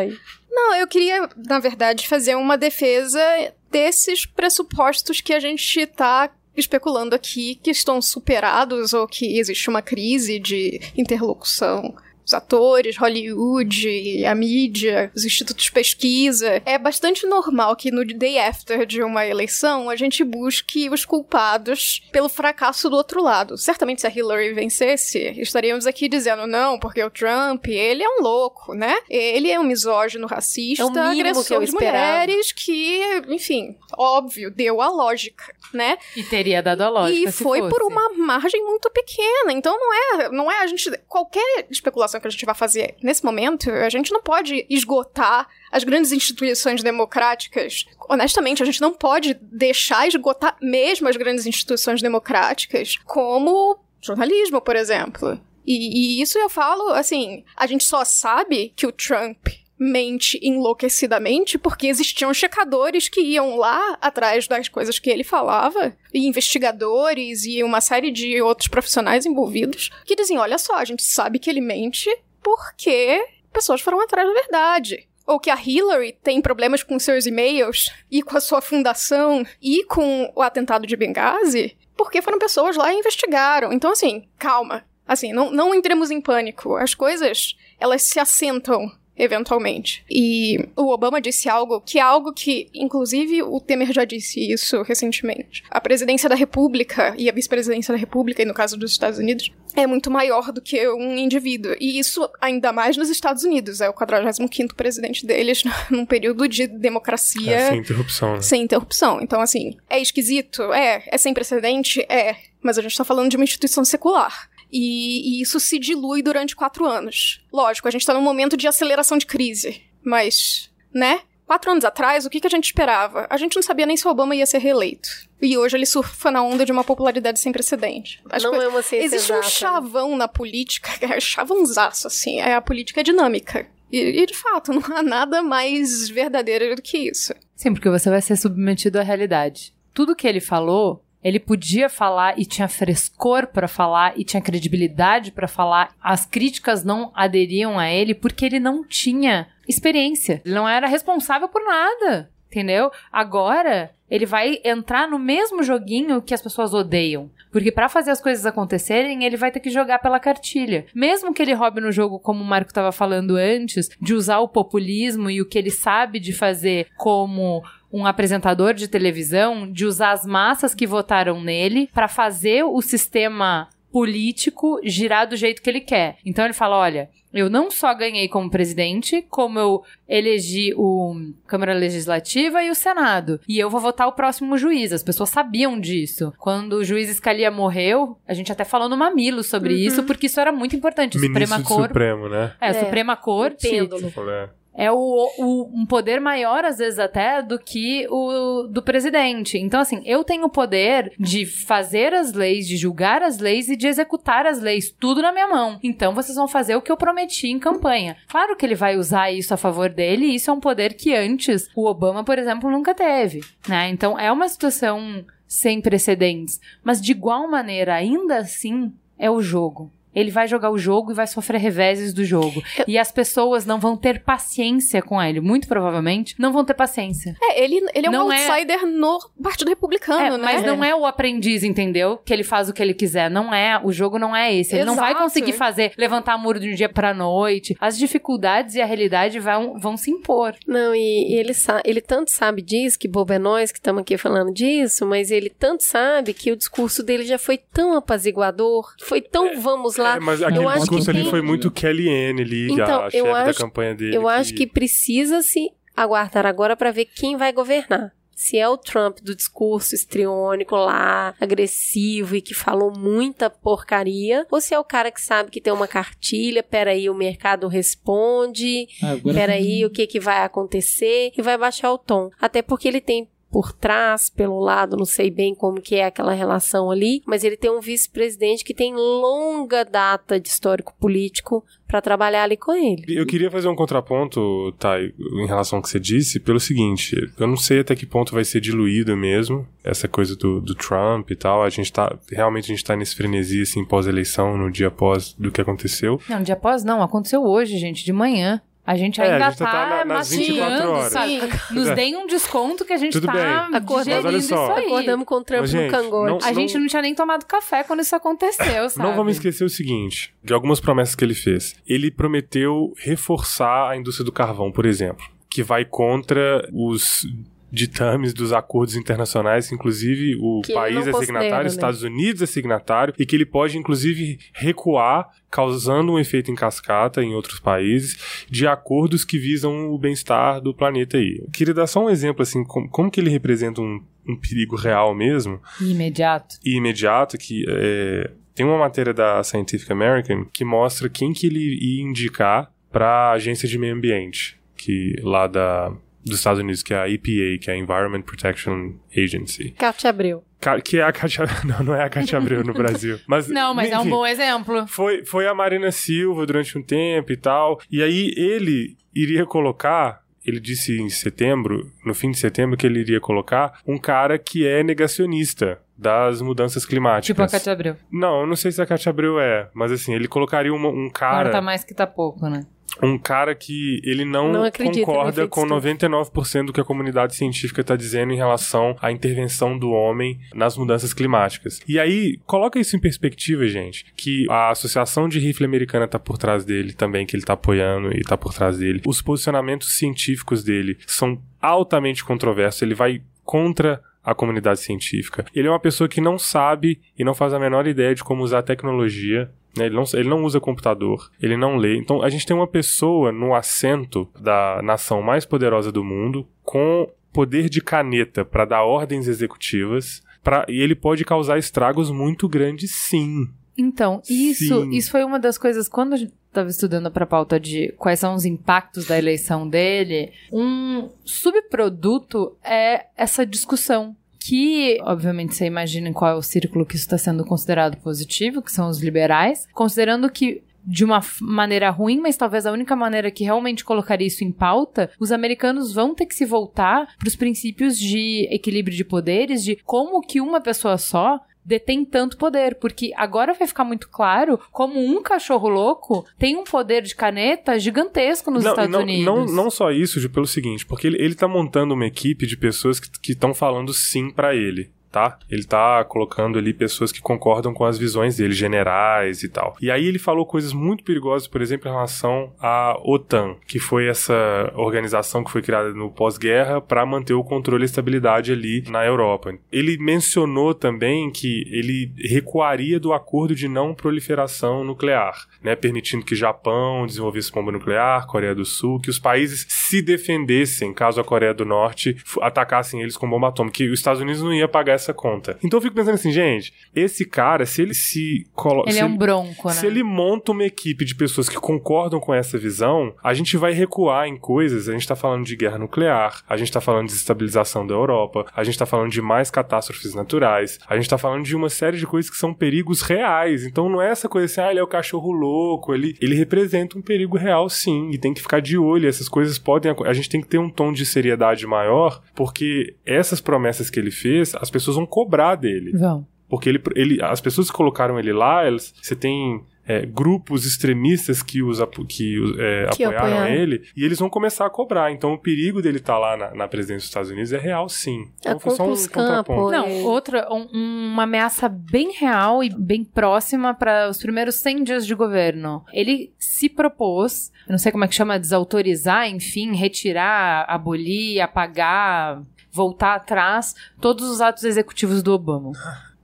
Não, eu queria, na verdade, fazer uma defesa desses pressupostos que a gente tá especulando aqui, que estão superados ou que existe uma crise de interlocução. Os atores, Hollywood, a mídia, os institutos de pesquisa. É bastante normal que no day after de uma eleição a gente busque os culpados pelo fracasso do outro lado. Certamente, se a Hillary vencesse, estaríamos aqui dizendo não, porque o Trump, ele é um louco, né? Ele é um misógino racista, É eu agressor de mulheres que, enfim, óbvio, deu a lógica, né? E teria dado a lógica. E foi fosse. por uma margem muito pequena. Então não é, não é a gente qualquer especulação que a gente vai fazer nesse momento, a gente não pode esgotar as grandes instituições democráticas. Honestamente, a gente não pode deixar esgotar mesmo as grandes instituições democráticas, como jornalismo, por exemplo. E, e isso eu falo, assim, a gente só sabe que o Trump mente enlouquecidamente porque existiam checadores que iam lá atrás das coisas que ele falava, e investigadores e uma série de outros profissionais envolvidos que diziam: olha só, a gente sabe que ele mente porque pessoas foram atrás da verdade. Ou que a Hillary tem problemas com seus e-mails e com a sua fundação e com o atentado de Benghazi porque foram pessoas lá e investigaram. Então, assim, calma. Assim, não, não entremos em pânico. As coisas, elas se assentam eventualmente. E o Obama disse algo que é algo que, inclusive, o Temer já disse isso recentemente. A presidência da República e a vice-presidência da República, e no caso dos Estados Unidos, é muito maior do que um indivíduo. E isso ainda mais nos Estados Unidos. É o 45º presidente deles num período de democracia É, sem interrupção, né? sem interrupção. Então, assim, é esquisito? É. É sem precedente? É. Mas a gente tá falando de uma instituição secular. E, e isso se dilui durante quatro anos. Lógico, a gente tá num momento de aceleração de crise. Mas, né? Quatro anos atrás, o que, que a gente esperava? A gente não sabia nem se o Obama ia ser reeleito. E hoje ele surfa na onda de uma popularidade sem precedente. As Não coi- é uma ciência Existe um exata, né? chavão na política, que é chavãozaço, assim. É a política dinâmica. E, e, de fato, não há nada mais verdadeiro do que isso. Sim, porque você vai ser submetido à realidade. Tudo que ele falou, ele podia falar e tinha frescor pra falar e tinha credibilidade pra falar. As críticas não aderiam a ele porque ele não tinha experiência. Ele não era responsável por nada. Entendeu? Agora, ele vai entrar no mesmo joguinho que as pessoas odeiam. Porque pra fazer as coisas acontecerem, ele vai ter que jogar pela cartilha. Mesmo que ele roube no jogo, como o Marco tava falando antes, de usar o populismo e o que ele sabe de fazer como um apresentador de televisão, de usar as massas que votaram nele pra fazer o sistema político girar do jeito que ele quer. Então ele fala: olha, eu não só ganhei como presidente, como eu elegi o Câmara Legislativa e o Senado. E eu vou votar o próximo juiz. As pessoas sabiam disso. Quando o juiz Scalia morreu, a gente até falou no Mamilo sobre isso, porque isso era muito importante. O Ministro Suprema Corte. Supremo, né? É, a É, Suprema Corte pêndulo. É. é o, o- um poder maior, às vezes, até, do que o do presidente. Então, assim, eu tenho o poder de fazer as leis, de julgar as leis e de executar as leis, tudo na minha mão. Então, vocês vão fazer o que eu prometi em campanha. Claro que ele vai usar isso a favor dele, e isso é um poder que antes o Obama, por exemplo, nunca teve, né? Então, é uma situação sem precedentes. Mas, de igual maneira, ainda assim, é o jogo. Ele vai jogar o jogo e vai sofrer reveses do jogo. E as pessoas não vão ter paciência com ele. Muito provavelmente não vão ter paciência. É, ele, ele é um Não é- outsider no Partido Republicano, É, né? mas não é o aprendiz, entendeu? Que ele faz o que ele quiser. Não é. O jogo não é esse. Ele não vai Exato. conseguir fazer, levantar muro de um dia pra noite. As dificuldades e a realidade vão, vão se impor. Não, e, e ele, ele tanto sabe disso, que bobo é nós que estamos aqui falando disso, mas ele tanto sabe que o discurso dele já foi tão apaziguador, foi tão vamos lá. É, mas aquele eu acho discurso que ali tem- foi muito Kellyanne ali, Então, a eu chefe da acho- campanha dele. Eu acho que precisa se aguardar agora para ver quem vai governar. Se é o Trump do discurso estriônico lá, agressivo e que falou muita porcaria, ou se é o cara que sabe que tem uma cartilha, peraí, o mercado responde, Ah, Agora peraí, o que que vai acontecer e vai baixar o tom. Até porque ele tem por trás, pelo lado, não sei bem como que é aquela relação ali, mas ele tem um vice-presidente que tem longa data de histórico político para trabalhar ali com ele. Eu queria fazer um contraponto, Thay, em relação ao que você disse, pelo seguinte, eu não sei até que ponto vai ser diluído mesmo, essa coisa do, do Trump e tal, a gente tá, realmente a gente tá nesse frenesi, assim, pós-eleição, no dia após do que aconteceu. Não, dia após não. Aconteceu hoje, gente, de manhã. A gente É, a ainda gente tá tá, na- nas 24 mastigando, horas. sabe? Nos deem um desconto que a gente Tudo tá bem. Digerindo isso aí. Acordamos com o Trump Mas, no gente, cangote. não- A gente não tinha nem tomado café quando isso aconteceu, sabe? Não vamos esquecer o seguinte, de algumas promessas que ele fez. Ele prometeu reforçar a indústria do carvão, por exemplo, que vai contra os ditames dos acordos internacionais, inclusive o Que país é signatário, considera, né? Estados Unidos é signatário, e que ele pode, inclusive, recuar, causando um efeito em cascata em outros países, de acordos que visam o bem-estar do planeta aí. Eu queria dar só um exemplo, assim, como, como que ele representa um, um perigo real mesmo, Imediato. e imediato, que é, tem uma matéria da Scientific American que mostra quem que ele ia indicar para a agência de meio ambiente, que lá da dos Estados Unidos, que é a EPA, que é a Environment Protection Agency. Cátia Abreu. Que é a Katia... Não, não é a Katia Abreu no Brasil. Mas, Não, mas é um enfim, bom exemplo. Foi, foi a Marina Silva durante um tempo e tal. E aí ele iria colocar, ele disse em setembro, no fim de setembro, que ele iria colocar um cara que é negacionista das mudanças climáticas. Tipo a Cátia Abreu. Não, eu não sei se a Katia Abreu é, mas assim, ele colocaria uma- um cara, Agora tá mais que tá pouco, né? Um cara que ele não, Não concorda com estufa. 99% do que a comunidade científica está dizendo em relação à intervenção do homem nas mudanças climáticas. E aí, coloca isso em perspectiva, gente, que a Associação de Rifle Americana tá por trás dele também, que ele tá apoiando e tá por trás dele. Os posicionamentos científicos dele são altamente controversos, ele vai contra a comunidade científica. Ele é uma pessoa que não sabe e não faz a menor ideia de como usar a tecnologia. Né? Ele, não, ele não usa computador, ele não lê. Então a gente tem uma pessoa no assento da nação mais poderosa do mundo com poder de caneta para dar ordens executivas. Pra, e ele pode causar estragos muito grandes, sim. Então, isso, Sim. isso foi uma das coisas, quando a gente estava estudando para a pauta de quais são os impactos da eleição dele, um subproduto é essa discussão. Que, obviamente, você imagina qual é o círculo que isso está sendo considerado positivo, que são os liberais, considerando que de uma maneira ruim, mas talvez a única maneira que realmente colocaria isso em pauta, os americanos vão ter que se voltar para os princípios de equilíbrio de poderes, de como que uma pessoa só detém tanto poder, porque agora vai ficar muito claro como um cachorro louco tem um poder de caneta gigantesco nos não, Estados não, Unidos. Não, não só isso, Ju, pelo seguinte, porque ele, ele tá montando uma equipe de pessoas que estão falando sim pra ele. Tá? Ele tá colocando ali pessoas que concordam com as visões dele, generais e tal. E aí ele falou coisas muito perigosas, por exemplo, em relação à OTAN, que foi essa organização que foi criada no pós-guerra para manter o controle e a estabilidade ali na Europa. Ele mencionou também que ele recuaria do acordo de não proliferação nuclear, né, permitindo que Japão desenvolvesse bomba nuclear, Coreia do Sul, que os países se defendessem caso a Coreia do Norte atacassem eles com bomba atômica, que os Estados Unidos não ia pagar essa conta. Então eu fico pensando assim, gente, esse cara, se ele se coloca. Ele é um bronco, né? Se ele monta uma equipe de pessoas que concordam com essa visão, a gente vai recuar em coisas. A gente tá falando de guerra nuclear, a gente tá falando de desestabilização da Europa, a gente tá falando de mais catástrofes naturais, a gente tá falando de uma série de coisas que são perigos reais. Então não é essa coisa assim, ah, ele é o cachorro louco, ele, ele representa um perigo real sim, e tem que ficar de olho. Essas coisas podem. A gente tem que ter um tom de seriedade maior, porque essas promessas que ele fez, as pessoas vão cobrar dele. Vão. Porque ele, ele, as pessoas que colocaram ele lá, elas, você tem é, grupos extremistas que, os, que é, Que apoiaram apoiaram. ele e eles vão começar a cobrar. Então o perigo dele estar lá na, na presidência dos Estados Unidos é real, sim. A Então foi só um contraponto. Não, É. outra, um- uma ameaça bem real e bem próxima para os primeiros 100 dias de governo. Ele se propôs, eu não sei como é que chama, desautorizar, enfim, retirar, abolir, apagar, voltar atrás todos os atos executivos do Obama.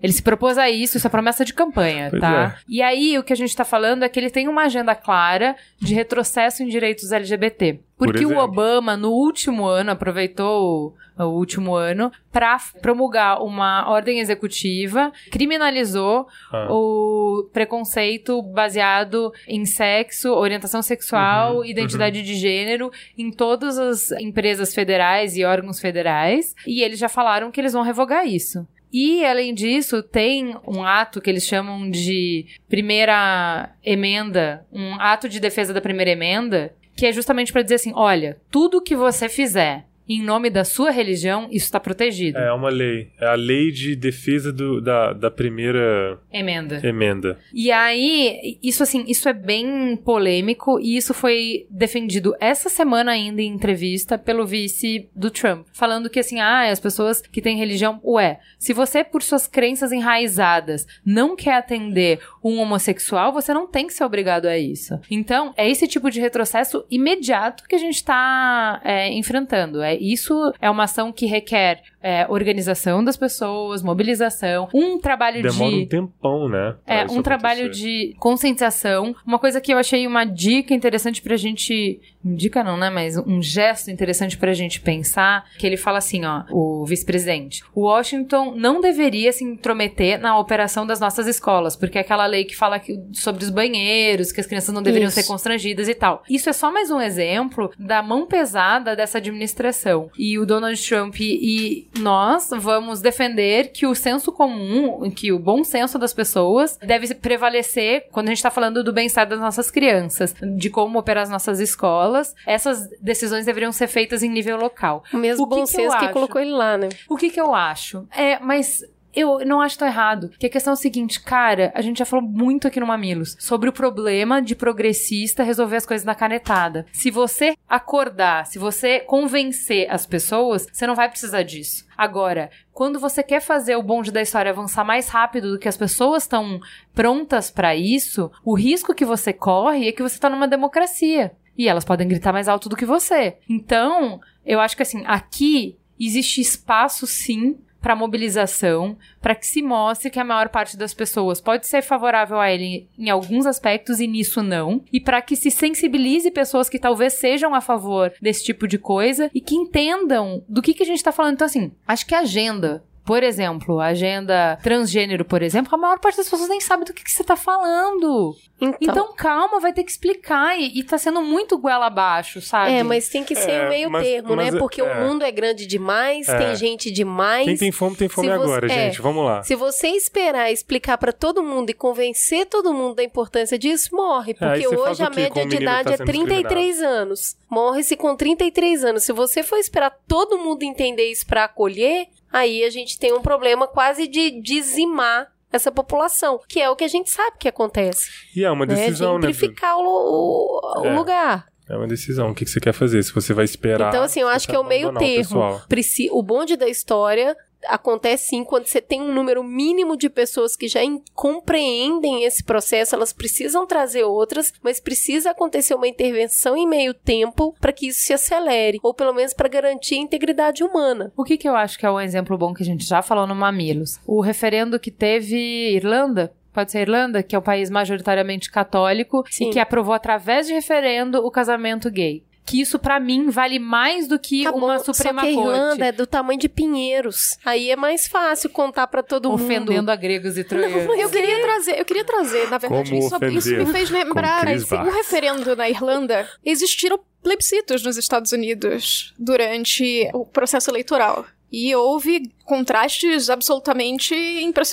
Ele se propôs a isso, isso é promessa de campanha, Pois tá? E aí, o que a gente tá falando é que ele tem uma agenda clara de retrocesso em direitos LGBT. Por Porque o exemplo. Obama, no último ano, aproveitou o, o último ano para promulgar uma ordem executiva, criminalizou Ah. o preconceito baseado em sexo, orientação sexual, Uhum, identidade de gênero em todas as empresas federais e órgãos federais. E eles já falaram que eles vão revogar isso. E, além disso, tem um ato que eles chamam de primeira emenda, um ato de defesa da primeira emenda, que é justamente para dizer assim: olha, tudo que você fizer em nome da sua religião, isso está protegido. É uma lei. É a lei de defesa do- da, da primeira Emenda. emenda. E aí, isso assim, isso é bem polêmico e isso foi defendido essa semana ainda em entrevista pelo vice do Trump, falando que assim, ah, as pessoas que têm religião, ué, se você por suas crenças enraizadas não quer atender um homossexual, você não tem que ser obrigado a isso. Então, é esse tipo de retrocesso imediato que a gente tá é, enfrentando. É, isso é uma ação que requer é, organização das pessoas, mobilização, um trabalho Demora de. um tempão, né? É, um trabalho acontecer. de conscientização. Uma coisa que eu achei uma dica interessante pra gente. Dica não, né? Mas um gesto interessante pra gente pensar. Que ele fala assim, ó, o vice-presidente. Washington não deveria se intrometer na operação das nossas escolas, porque é aquela lei que fala que- sobre os banheiros, que as crianças não deveriam Isso. ser constrangidas e tal. Isso é só mais um exemplo da mão pesada dessa administração. E o Donald Trump e nós vamos defender que o senso comum, que o bom senso das pessoas deve prevalecer quando a gente tá falando do bem-estar das nossas crianças, de como operar as nossas escolas. Essas decisões deveriam ser feitas em nível local. O mesmo O que bom que senso que colocou ele lá, né? O que que eu acho? É, mas eu não acho tão errado. Que a questão é o seguinte, cara, a gente já falou muito aqui no Mamilos sobre o problema de progressista resolver as coisas na canetada. Se você acordar, se você convencer as pessoas, você não vai precisar disso. Agora, quando você quer fazer o bonde da história avançar mais rápido do que as pessoas estão prontas pra isso, o risco que você corre é que você tá numa democracia. E elas podem gritar mais alto do que você. Então, eu acho que assim, aqui existe espaço sim para mobilização, para que se mostre que a maior parte das pessoas pode ser favorável a ele em alguns aspectos e nisso não, e para que se sensibilize pessoas que talvez sejam a favor desse tipo de coisa e que entendam do que, que a gente tá falando. Então, assim, acho que a agenda por exemplo, a agenda transgênero, por exemplo, a maior parte das pessoas nem sabe do que, que você tá falando. Então, Então, calma, vai ter que explicar. E, e tá sendo muito goela abaixo, sabe? é, mas tem que ser É, o meio mas- termo, mas né? é- Porque é. o mundo é grande demais, É. tem gente demais. Quem tem fome, tem fome você- agora, é. gente. Vamos lá. Se você esperar explicar pra todo mundo e convencer todo mundo da importância disso, morre. É, Porque hoje a média de idade tá é sendo 33 anos. Morre-se com 33 anos. Se você for esperar todo mundo entender isso pra acolher, aí a gente tem um problema quase de dizimar essa população, que é o que a gente sabe que acontece. E é uma Né? decisão, né? Gentrificar o, o- o É. lugar. É uma decisão. O que você quer fazer? Se você vai esperar. Então, assim, eu acho que é o meio termo. Preci- O bonde da história acontece sim quando você tem um número mínimo de pessoas que já em- compreendem esse processo, elas precisam trazer outras, mas precisa acontecer uma intervenção em meio tempo para que isso se acelere, ou pelo menos para garantir a integridade humana. O que, que eu acho que é um exemplo bom que a gente já falou no Mamilos? O referendo que teve Irlanda. Pode ser Irlanda, que é um país majoritariamente católico Sim. e que aprovou através de referendo o casamento gay. Que isso, pra mim, vale mais do que Tá bom, uma só Suprema que a Irlanda Corte. é do tamanho de Pinheiros. Aí é mais fácil contar para todo Ofendendo mundo. a gregos e troianos. Eu queria trazer, eu queria trazer, na verdade, Como isso, isso me fez lembrar assim, um referendo na Irlanda. Existiram plebiscitos nos Estados Unidos durante o processo eleitoral. E houve contrastes absolutamente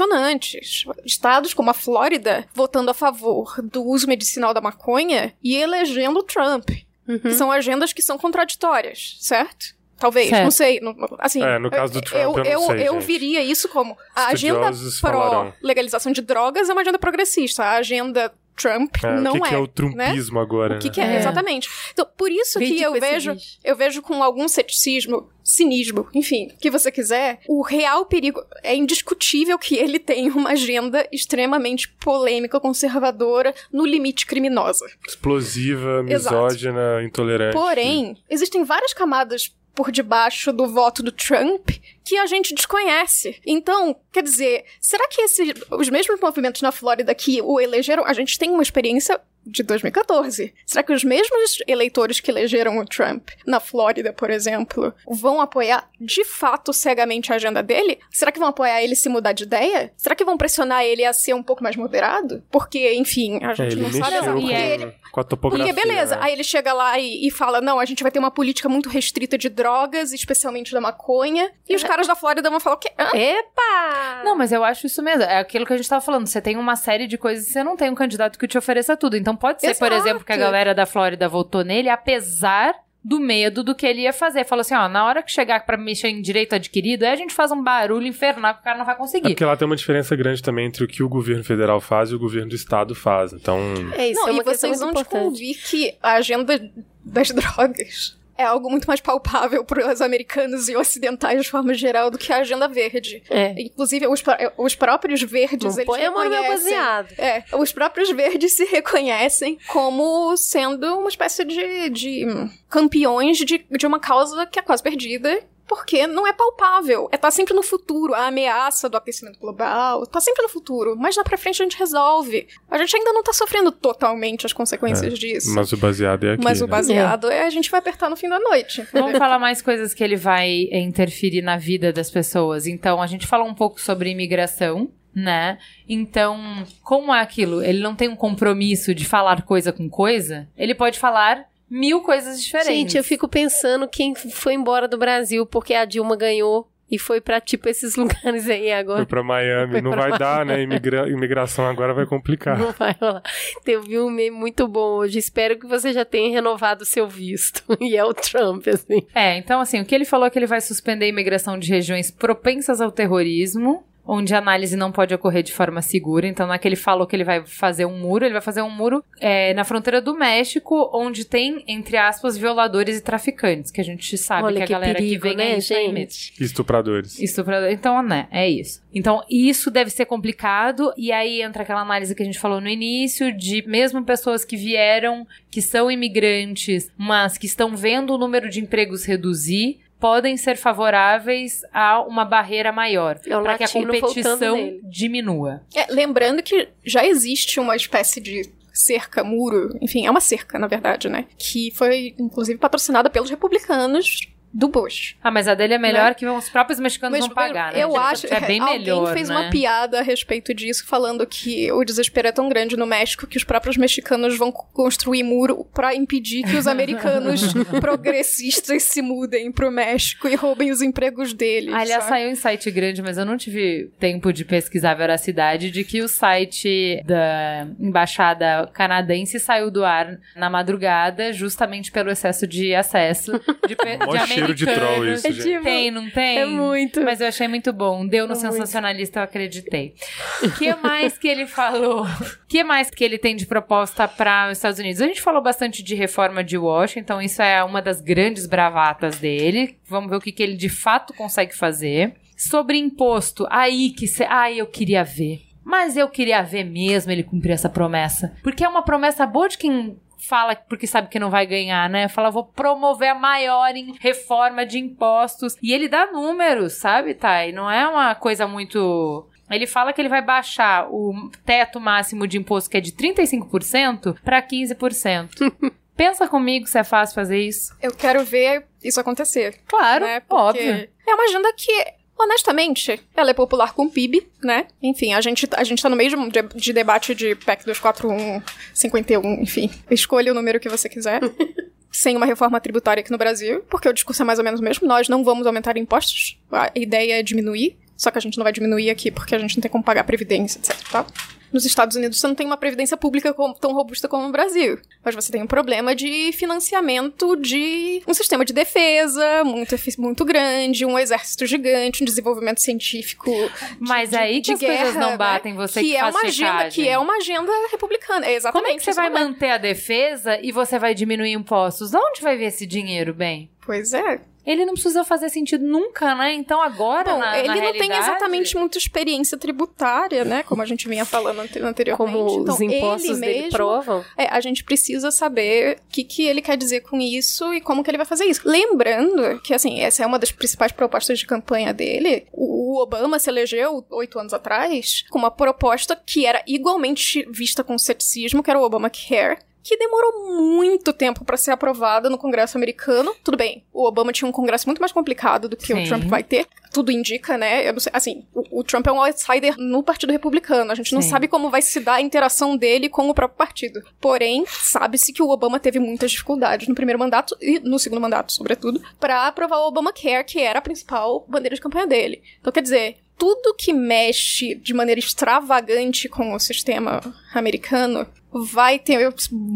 impressionantes. Estados como a Flórida votando a favor do uso medicinal da maconha e elegendo Trump. Uhum. Que são agendas que são contraditórias, certo? Talvez, Certo. não sei. não- assim, É, no caso do Trump, eu não eu, sei, eu viria isso como a agenda Estudiosos pró-legalização de drogas é uma agenda progressista. A agenda Trump É, não o que, é. que é o né? trumpismo agora? O que, né? que é, É. exatamente. Então, por isso Vide que eu vejo, eu vejo com algum ceticismo, cinismo, enfim, o que você quiser, o real perigo é indiscutível que ele tem uma agenda extremamente polêmica, conservadora, no limite criminosa. Explosiva, Exato. misógina, intolerante. Porém, existem várias camadas por debaixo do voto do Trump que a gente desconhece. Então, quer dizer, será que esse, os mesmos movimentos na Flórida que o elegeram, a gente tem uma experiência de 2014. Será que os mesmos eleitores que elegeram o Trump na Flórida, por exemplo, vão apoiar de fato cegamente a agenda dele? Será que vão apoiar ele se mudar de ideia? Será que vão pressionar ele a ser um pouco mais moderado? Porque, enfim, a É, gente ele não sabe. com, Porque ele, com a topografia. porque beleza, né? aí ele chega lá e, e fala: não, a gente vai ter uma política muito restrita de drogas, especialmente da maconha. E os caras da Flórida vão falar: o quê? Hã? Epa! Não, mas eu acho isso mesmo. É aquilo que a gente tava falando. Você tem uma série de coisas e você não tem um candidato que te ofereça tudo. Então pode ser, por Exato. exemplo, que a galera da Flórida votou nele, apesar do medo do que ele ia fazer. Falou assim, ó, na hora que chegar pra mexer em direito adquirido, aí a gente faz um barulho infernal que o cara não vai É conseguir. porque lá tem uma diferença grande também entre o que o governo federal faz e o governo do estado faz. Então, É isso, não, é uma e vocês vão descobrir que a agenda das drogas é algo muito mais palpável para os americanos e ocidentais de forma geral do que a agenda verde. É. Inclusive, os, os próprios verdes, Não eles reconhecem- baseado. É, os próprios verdes se reconhecem como sendo uma espécie de, de campeões de, de uma causa que é quase perdida. Porque não é palpável. É tá sempre no futuro. A ameaça do aquecimento global tá sempre no futuro. Mas lá pra frente a gente resolve. A gente ainda não tá sofrendo totalmente as consequências disso. Mas o baseado é aqui. Mas o né? baseado é a gente vai apertar no fim da noite. Vamos falar mais coisas que ele vai é, interferir na vida das pessoas. Então, a gente falou um pouco sobre imigração, né? Então, como é aquilo? Ele não tem um compromisso de falar coisa com coisa. Ele pode falar mil coisas diferentes. Gente, eu fico pensando quem foi embora do Brasil porque a Dilma ganhou e foi pra, tipo, esses lugares aí Foi agora. pra Miami. Foi não pra vai dar, né? Imigra- imigração agora vai complicar. Não vai rolar. Vi um meme muito bom hoje. Espero que você já tenha renovado o seu visto. E é o Trump, assim. É, então assim, o que ele falou é que ele vai suspender a imigração de regiões propensas ao terrorismo, onde a análise não pode ocorrer de forma segura. Então não é que ele falou que ele vai fazer um muro, ele vai fazer um muro é, na fronteira do México, onde tem, entre aspas, violadores e traficantes, que a gente sabe Olha que a que galera perigo, que vem né, é isso aí mesmo. gente? Estupradores. Estuprador. Então, né, é isso. Então, isso deve ser complicado, e aí entra aquela análise que a gente falou no início, de mesmo pessoas que vieram, que são imigrantes, mas que estão vendo o número de empregos reduzir, podem ser favoráveis a uma barreira maior, É para que a competição diminua. É, lembrando que já existe uma espécie de cerca, muro, enfim, é uma cerca, na verdade, né? Que foi, inclusive, patrocinada pelos republicanos do Bush. Ah, mas a dele é melhor Né? que os próprios mexicanos vão pagar, né? eu acho que é bem alguém melhor, fez né? uma piada a respeito disso, falando que o desespero é tão grande no México que os próprios mexicanos vão construir muro pra impedir que os americanos progressistas se mudem pro México e roubem os empregos deles. Aliás, sabe? saiu em site grande, mas eu não tive tempo de pesquisar a veracidade de que o site da embaixada canadense saiu do ar na madrugada, justamente pelo excesso de acesso de, de cheiro de troll isso, É tipo- Tem, não tem? É muito. Mas eu achei muito bom. Deu no É muito. sensacionalista, eu acreditei. O que mais que ele falou? O que mais que ele tem de proposta para os Estados Unidos? A gente falou bastante de reforma de Washington, isso é uma das grandes bravatas dele. Vamos ver o que, que ele de fato consegue fazer. Sobre imposto, aí que cê... ai, eu queria ver. Mas eu queria ver mesmo ele cumprir essa promessa. Porque é uma promessa boa de quem fala porque sabe que não vai ganhar, né? Fala, vou promover a maior em- reforma de impostos. E ele dá números, sabe, Thay? Não é uma coisa muito. Ele fala que ele vai baixar o teto máximo de imposto, que é de 35%, para 15%. Pensa comigo se é fácil fazer isso. Eu quero ver isso acontecer. Claro, né? Porque óbvio. É uma agenda que, honestamente, ela é popular com o PIB, né? Enfim, a gente, a gente tá no meio de, de, de debate de PEC 241, 51, enfim. Escolha o número que você quiser. Sem uma reforma tributária aqui no Brasil, porque o discurso é mais ou menos o mesmo. Nós não vamos aumentar impostos. A ideia é diminuir. Só que a gente não vai diminuir aqui porque a gente não tem como pagar previdência, etc. tal. Nos Estados Unidos você não tem uma previdência pública tão robusta como no Brasil. Mas você tem um problema de financiamento de um sistema de defesa muito, muito grande, um exército gigante, um desenvolvimento científico. Mas de- aí que de as coisas guerra, não né? batem, você que, que é uma agenda. Que é uma agenda republicana. É exatamente Como é que você vai não é. manter a defesa e você vai diminuir impostos? De onde vai ver esse dinheiro, bem? Pois é. Ele não precisa fazer sentido nunca, né? Então agora, Bom, na, ele na não tem realidade- exatamente muita experiência tributária, né? Como a gente vinha falando ante- anteriormente. Como então, os impostos ele dele mesmo, provam. É, a gente precisa saber o que, que ele quer dizer com isso e como que ele vai fazer isso. Lembrando que, assim, essa é uma das principais propostas de campanha dele. O Obama se elegeu oito anos atrás com uma proposta que era igualmente vista com ceticismo, que era o Obamacare. Que demorou muito tempo pra ser aprovada no Congresso americano. Tudo bem, o Obama tinha um Congresso muito mais complicado do que Sim. o Trump vai ter. Tudo indica, né? Eu não sei, assim, o, o Trump é um outsider no Partido Republicano. A gente não Sim. sabe como vai se dar a interação dele com o próprio partido. Porém, sabe-se que o Obama teve muitas dificuldades no primeiro mandato e no segundo mandato, sobretudo, pra aprovar o Obamacare, que era a principal bandeira de campanha dele. Então, quer dizer, tudo que mexe de maneira extravagante com o sistema americano vai ter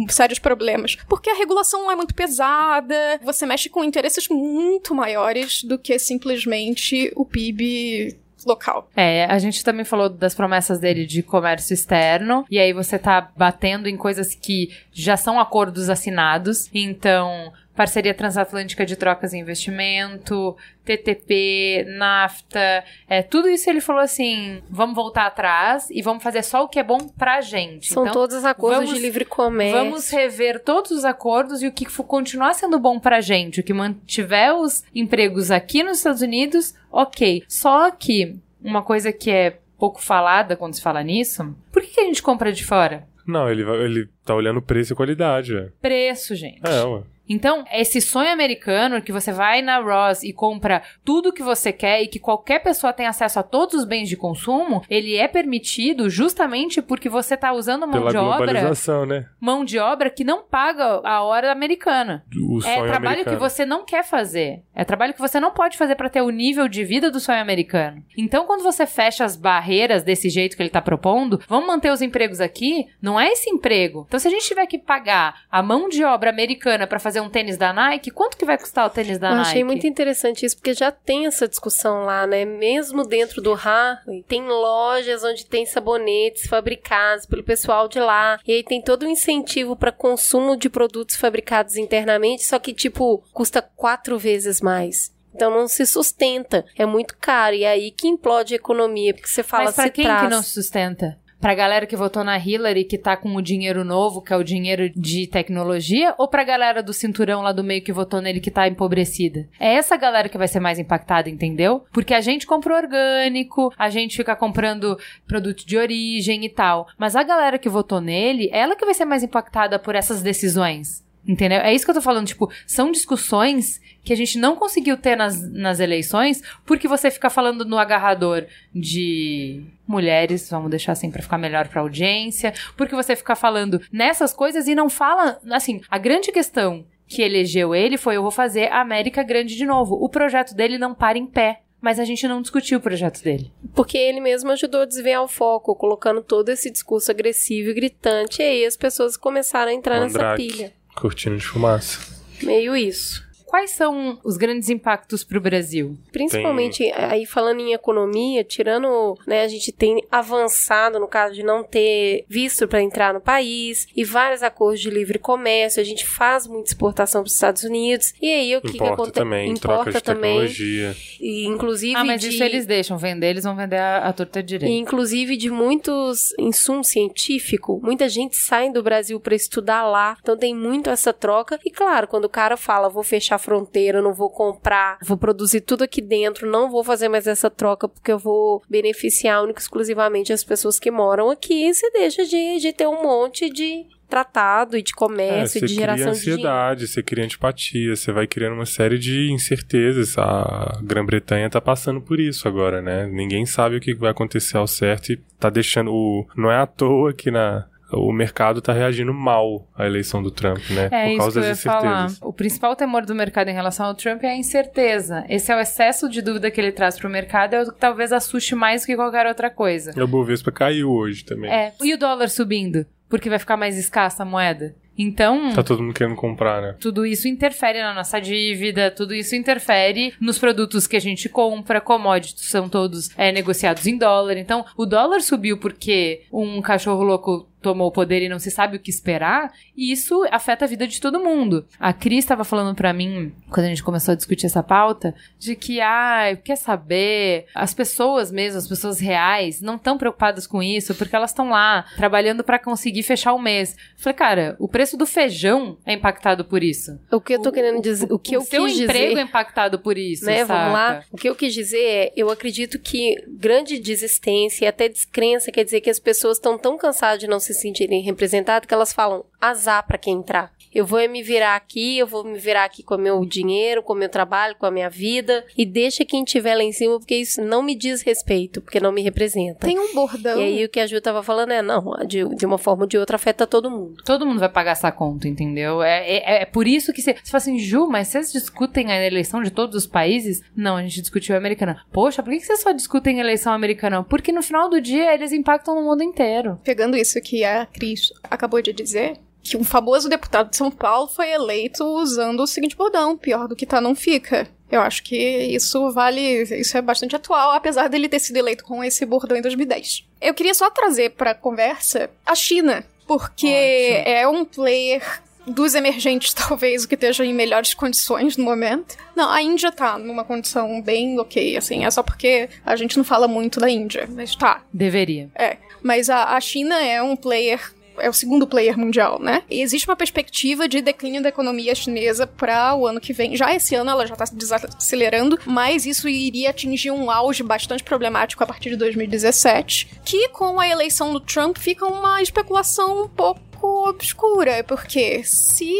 sérios problemas. Porque a regulação é muito pesada, você mexe com interesses muito maiores do que simplesmente o PIB local. É, a gente também falou das promessas dele de comércio externo, e aí você tá batendo em coisas que já são acordos assinados. Então, parceria transatlântica de trocas e investimento, TTP, NAFTA, é, tudo isso ele falou assim: vamos voltar atrás e vamos fazer só o que é bom pra gente. São então, todos acordos vamos- de livre comércio. Vamos rever todos os acordos e o que for continuar sendo bom pra gente, o que mantiver os empregos aqui nos Estados Unidos, ok. Só que uma coisa que é pouco falada quando se fala nisso, por que, que a gente compra de fora? Não, ele, ele tá olhando preço e qualidade, velho. Preço, gente. É, ué. Então, esse sonho americano que você vai na Ross e compra tudo que você quer e que qualquer pessoa tem acesso a todos os bens de consumo, ele é permitido justamente porque você tá usando mão Pela de obra, né? mão de obra que não paga a hora americana. O É sonho trabalho americano. que você não quer fazer. É trabalho que você não pode fazer pra ter o nível de vida do sonho americano. Então, quando você fecha as barreiras desse jeito que ele tá propondo, vamos manter os empregos aqui, não é esse emprego. Então, se a gente tiver que pagar a mão de obra americana pra fazer um tênis da Nike, quanto que vai custar o tênis da Eu Nike? achei muito interessante isso, porque já tem essa discussão lá, né? Mesmo dentro do Harley, tem lojas onde tem sabonetes fabricados pelo pessoal de lá. E aí tem todo um incentivo para consumo de produtos fabricados internamente, só que, tipo, custa quatro vezes mais. Então não se sustenta. É muito caro. E é aí que implode a economia, porque você fala Mas pra se quem traz. que não se sustenta? Pra galera que votou na Hillary, que tá com o dinheiro novo, que é o dinheiro de tecnologia, ou pra galera do cinturão lá do meio que votou nele que tá empobrecida? É essa galera que vai ser mais impactada, entendeu? Porque a gente compra orgânico, a gente fica comprando produto de origem e tal. Mas a galera que votou nele, ela que vai ser mais impactada por essas decisões. Entendeu? É isso que eu tô falando. Tipo, são discussões que a gente não conseguiu ter nas, nas eleições porque você fica falando no agarrador de mulheres, vamos deixar assim pra ficar melhor pra audiência, porque você fica falando nessas coisas e não fala. Assim, a grande questão que elegeu ele foi: eu vou fazer a América grande de novo. O projeto dele não para em pé. Mas a gente não discutiu o projeto dele. Porque ele mesmo ajudou a desviar o foco, colocando todo esse discurso agressivo e gritante. E aí as pessoas começaram a entrar nessa pilha. Cortina de fumaça. Meio isso. Quais são os grandes impactos pro Brasil? Principalmente aí falando em economia, tirando, né, a gente tem avançado no caso de não ter visto para entrar no país e vários acordos de livre comércio, a gente faz muita exportação para os Estados Unidos. E aí o que que Importa acontece? também, troca de tecnologia. E inclusive Ah, mas de isso eles deixam vender, eles vão vender a, a torta e, direita. inclusive de muitos insumos científicos, muita gente sai do Brasil para estudar lá. Então tem muito essa troca. E claro, quando o cara fala, vou fechar a fronteira, não vou comprar, vou produzir tudo aqui dentro, não vou fazer mais essa troca porque eu vou beneficiar única e exclusivamente as pessoas que moram aqui, você deixa de, de ter um monte de tratado e de É, comércio, você de cria geração de dinheiro. ansiedade, você cria antipatia, você vai criando uma série de incertezas. A Grã-Bretanha tá passando por isso agora, né? Ninguém sabe o que vai acontecer ao certo e tá deixando o não é à toa que na o mercado tá reagindo mal à eleição do Trump, né? É Por causa das falar. incertezas. O principal temor do mercado em relação ao Trump é a incerteza. Esse é o excesso de dúvida que ele traz pro mercado, é o que talvez assuste mais do que qualquer outra coisa. E o Bovespa caiu hoje também. É. E o dólar subindo? Porque vai ficar mais escassa a moeda? Então, Tá todo mundo querendo comprar, né? tudo isso interfere na nossa dívida, tudo isso interfere nos produtos que a gente compra, commodities são todos é, negociados em dólar. Então, o dólar subiu porque um cachorro louco tomou o poder e não se sabe o que esperar, e isso afeta a vida de todo mundo. A Cris estava falando pra mim, quando a gente começou a discutir essa pauta, de que, ah, quer saber, as pessoas mesmo, as pessoas reais, não estão preocupadas com isso, porque elas estão lá, trabalhando pra conseguir fechar o mês. Eu falei, cara, o preço do feijão é impactado por isso. O que eu tô querendo dizer, o que eu o seu quis emprego dizer... é impactado por isso, né? saca? Vamos lá. O que eu quis dizer é, eu acredito que grande desistência e até descrença quer dizer que as pessoas estão tão cansadas de não se sentirem representadas que elas falam azar pra quem entrar. Eu vou me virar aqui, eu vou me virar aqui com o meu dinheiro, com o meu trabalho, com a minha vida e deixa quem estiver lá em cima porque isso não me diz respeito, porque não me representa. Tem um bordão. E aí o que a Ju tava falando é, não, de, de uma forma ou de outra afeta todo mundo. Todo mundo vai pagar essa conta, entendeu? É, é, é por isso que você. Você fala assim, Ju, mas vocês discutem a eleição de todos os países? Não, a gente discutiu a americana. Poxa, por que que vocês só discutem a eleição americana? Porque no final do dia eles impactam no mundo inteiro. Pegando isso que a Cris acabou de dizer, que um famoso deputado de São Paulo foi eleito usando o seguinte bordão: pior do que tá, não fica. Eu acho que isso vale. Isso é bastante atual, apesar dele ter sido eleito com esse bordão em 2010. Eu queria só trazer pra conversa a China, porque Ótimo. é um player dos emergentes, talvez, o que esteja em melhores condições no momento. Não, a Índia tá numa condição bem ok, assim, é só porque a gente não fala muito da Índia, mas tá. Deveria. É. Mas a, a China é um player é o segundo player mundial, né? E existe uma perspectiva de declínio da economia chinesa para o ano que vem. Já esse ano ela já está desacelerando, mas isso iria atingir um auge bastante problemático a partir de 2017, que com a eleição do Trump fica uma especulação um pouco obscura, porque se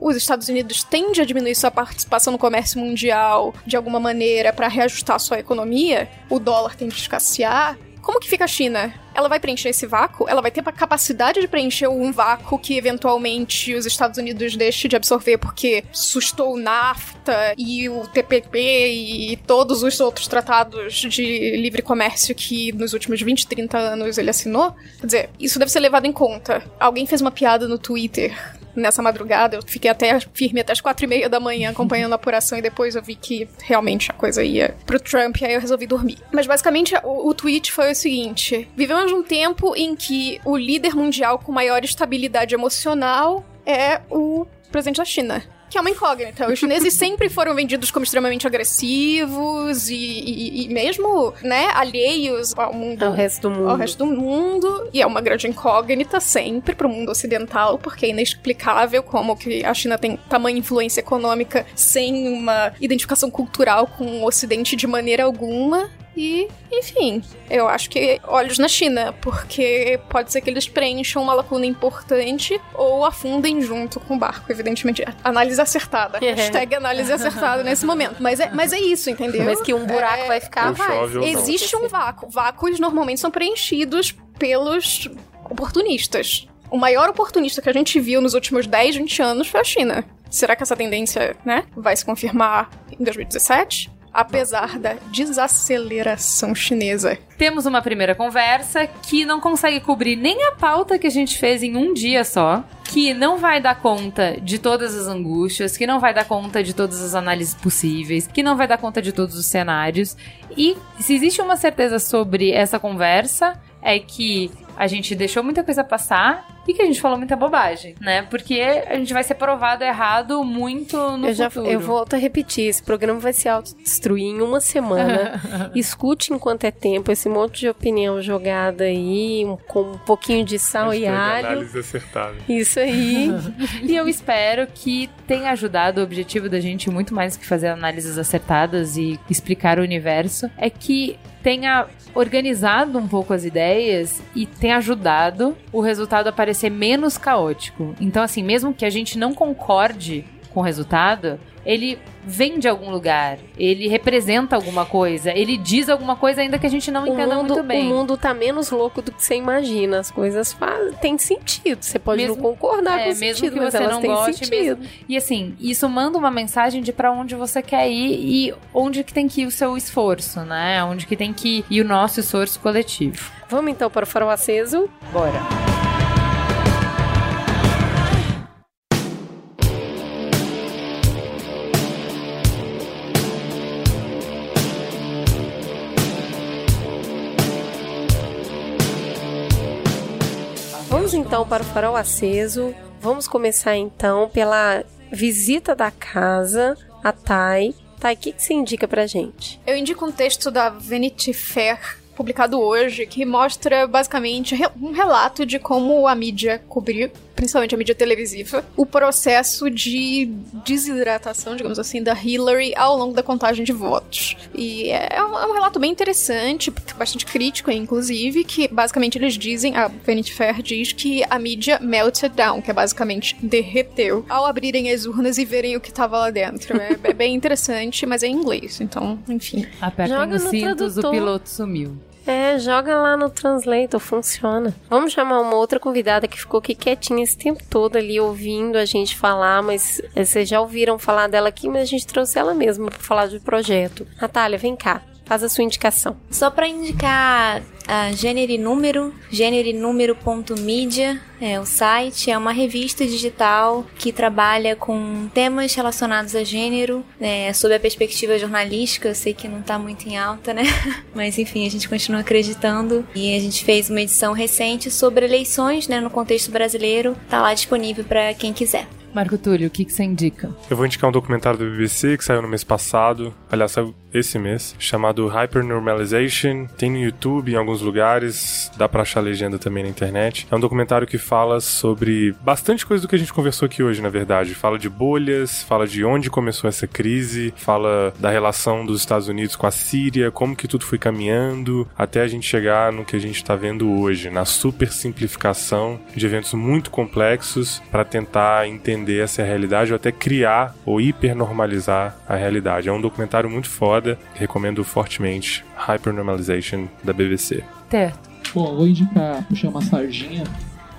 os Estados Unidos tendem a diminuir sua participação no comércio mundial de alguma maneira para reajustar sua economia, o dólar tende a escassear, como que fica a China? Ela vai preencher esse vácuo? Ela vai ter a capacidade de preencher um vácuo que eventualmente os Estados Unidos deixem de absorver porque sustou o NAFTA e o TPP e todos os outros tratados de livre comércio que nos últimos 20, 30 anos ele assinou? Quer dizer, isso deve ser levado em conta. Alguém fez uma piada no Twitter nessa madrugada. Eu fiquei até firme até as quatro e meia da manhã acompanhando a apuração e depois eu vi que realmente a coisa ia pro Trump e aí eu resolvi dormir. Mas basicamente o, o tweet foi o seguinte: vivemos um tempo em que o líder mundial com maior estabilidade emocional é o presidente da China que é uma incógnita. Os chineses sempre foram vendidos como extremamente agressivos e, e, e, mesmo, né, alheios ao mundo. Ao resto do mundo. Ao resto do mundo. E é uma grande incógnita sempre pro mundo ocidental, porque é inexplicável como que a China tem tamanha influência econômica sem uma identificação cultural com o ocidente de maneira alguma. E, enfim, eu acho que olhos na China, porque pode ser que eles preencham uma lacuna importante ou afundem junto com o barco, evidentemente. Análise acertada. É. Hashtag análise acertada nesse momento. Mas é, mas é isso, entendeu? Mas que um buraco é, vai ficar, vai. Existe um vácuo. Vácuos normalmente são preenchidos pelos oportunistas. O maior oportunista que a gente viu nos últimos 10, 20 anos foi a China. Será que essa tendência, né, vai se confirmar em 2017? Apesar da desaceleração chinesa. Temos uma primeira conversa que não consegue cobrir nem a pauta que a gente fez em um dia só, que não vai dar conta de todas as angústias, que não vai dar conta de todas as análises possíveis, que não vai dar conta de todos os cenários. E se existe uma certeza sobre essa conversa, é que a gente deixou muita coisa passar e que a gente falou muita bobagem, né? Porque a gente vai ser provado errado muito no eu futuro. Já, eu volto a repetir, esse programa vai se autodestruir em uma semana. Escute enquanto é tempo esse monte de opinião jogada aí, com um pouquinho de sal e alho. análise acertada. Isso aí. e eu espero que tenha ajudado o objetivo da gente muito mais que fazer análises acertadas e explicar o universo, é que tenha organizado um pouco as ideias e tem ajudado o resultado a parecer menos caótico. Então, assim, mesmo que a gente não concorde com o resultado, ele vem de algum lugar, ele representa alguma coisa, ele diz alguma coisa ainda que a gente não o entenda mundo, muito bem. O mundo tá menos louco do que você imagina, as coisas fazem, têm sentido. Você pode mesmo, não concordar é, com o mesmo sentido, que mas você elas não têm goste sentido. Mesmo. E assim, isso manda uma mensagem de para onde você quer ir e onde que tem que ir o seu esforço, né? Onde que tem que ir o nosso esforço coletivo. Vamos então para o farol aceso? Bora. Então para o farol aceso. Vamos começar então pela visita da casa, a Thay. Thay, o que, que você indica pra gente? Eu indico um texto da Vanity Fair publicado hoje que mostra basicamente um relato de como a mídia cobriu, principalmente a mídia televisiva, o processo de desidratação, digamos assim, da Hillary ao longo da contagem de votos. E é um, é um relato bem interessante, bastante crítico, inclusive, que basicamente eles dizem, a Vanity Fair diz que a mídia melted down, que é basicamente derreteu, ao abrirem as urnas e verem o que estava lá dentro. É, é bem interessante, mas é em inglês, então, enfim. Apertem os cintos, o piloto sumiu. É, joga lá no Translator, funciona. Vamos chamar uma outra convidada que ficou aqui quietinha esse tempo todo ali ouvindo a gente falar, mas eh, vocês já ouviram falar dela aqui, mas a gente trouxe ela mesma para falar do projeto. Natália, vem cá. Faz a sua indicação. Só para indicar a Gênero e Número, gêneronúmero.media é o site, é uma revista digital que trabalha com temas relacionados a gênero, é, sob a perspectiva jornalística, eu sei que não está muito em alta, né? Mas enfim, a gente continua acreditando e a gente fez uma edição recente sobre eleições, né, no contexto brasileiro, tá lá disponível para quem quiser. Marco Túlio, o que, que você indica? Eu vou indicar um documentário da BBC que saiu no mês passado, aliás, saiu esse mês, chamado Hypernormalization. Tem no YouTube, em alguns lugares, dá pra achar legenda também na internet. É um documentário que fala sobre bastante coisa do que a gente conversou aqui hoje, na verdade. Fala de bolhas, fala de onde começou essa crise, fala da relação dos Estados Unidos com a Síria, como que tudo foi caminhando, até a gente chegar no que a gente tá vendo hoje, na super simplificação de eventos muito complexos para tentar entender essa realidade ou até criar ou hipernormalizar a realidade. É um documentário muito foda, recomendo fortemente. Hypernormalization da BBC. Certo. Bom, vou indicar, puxar uma sardinha,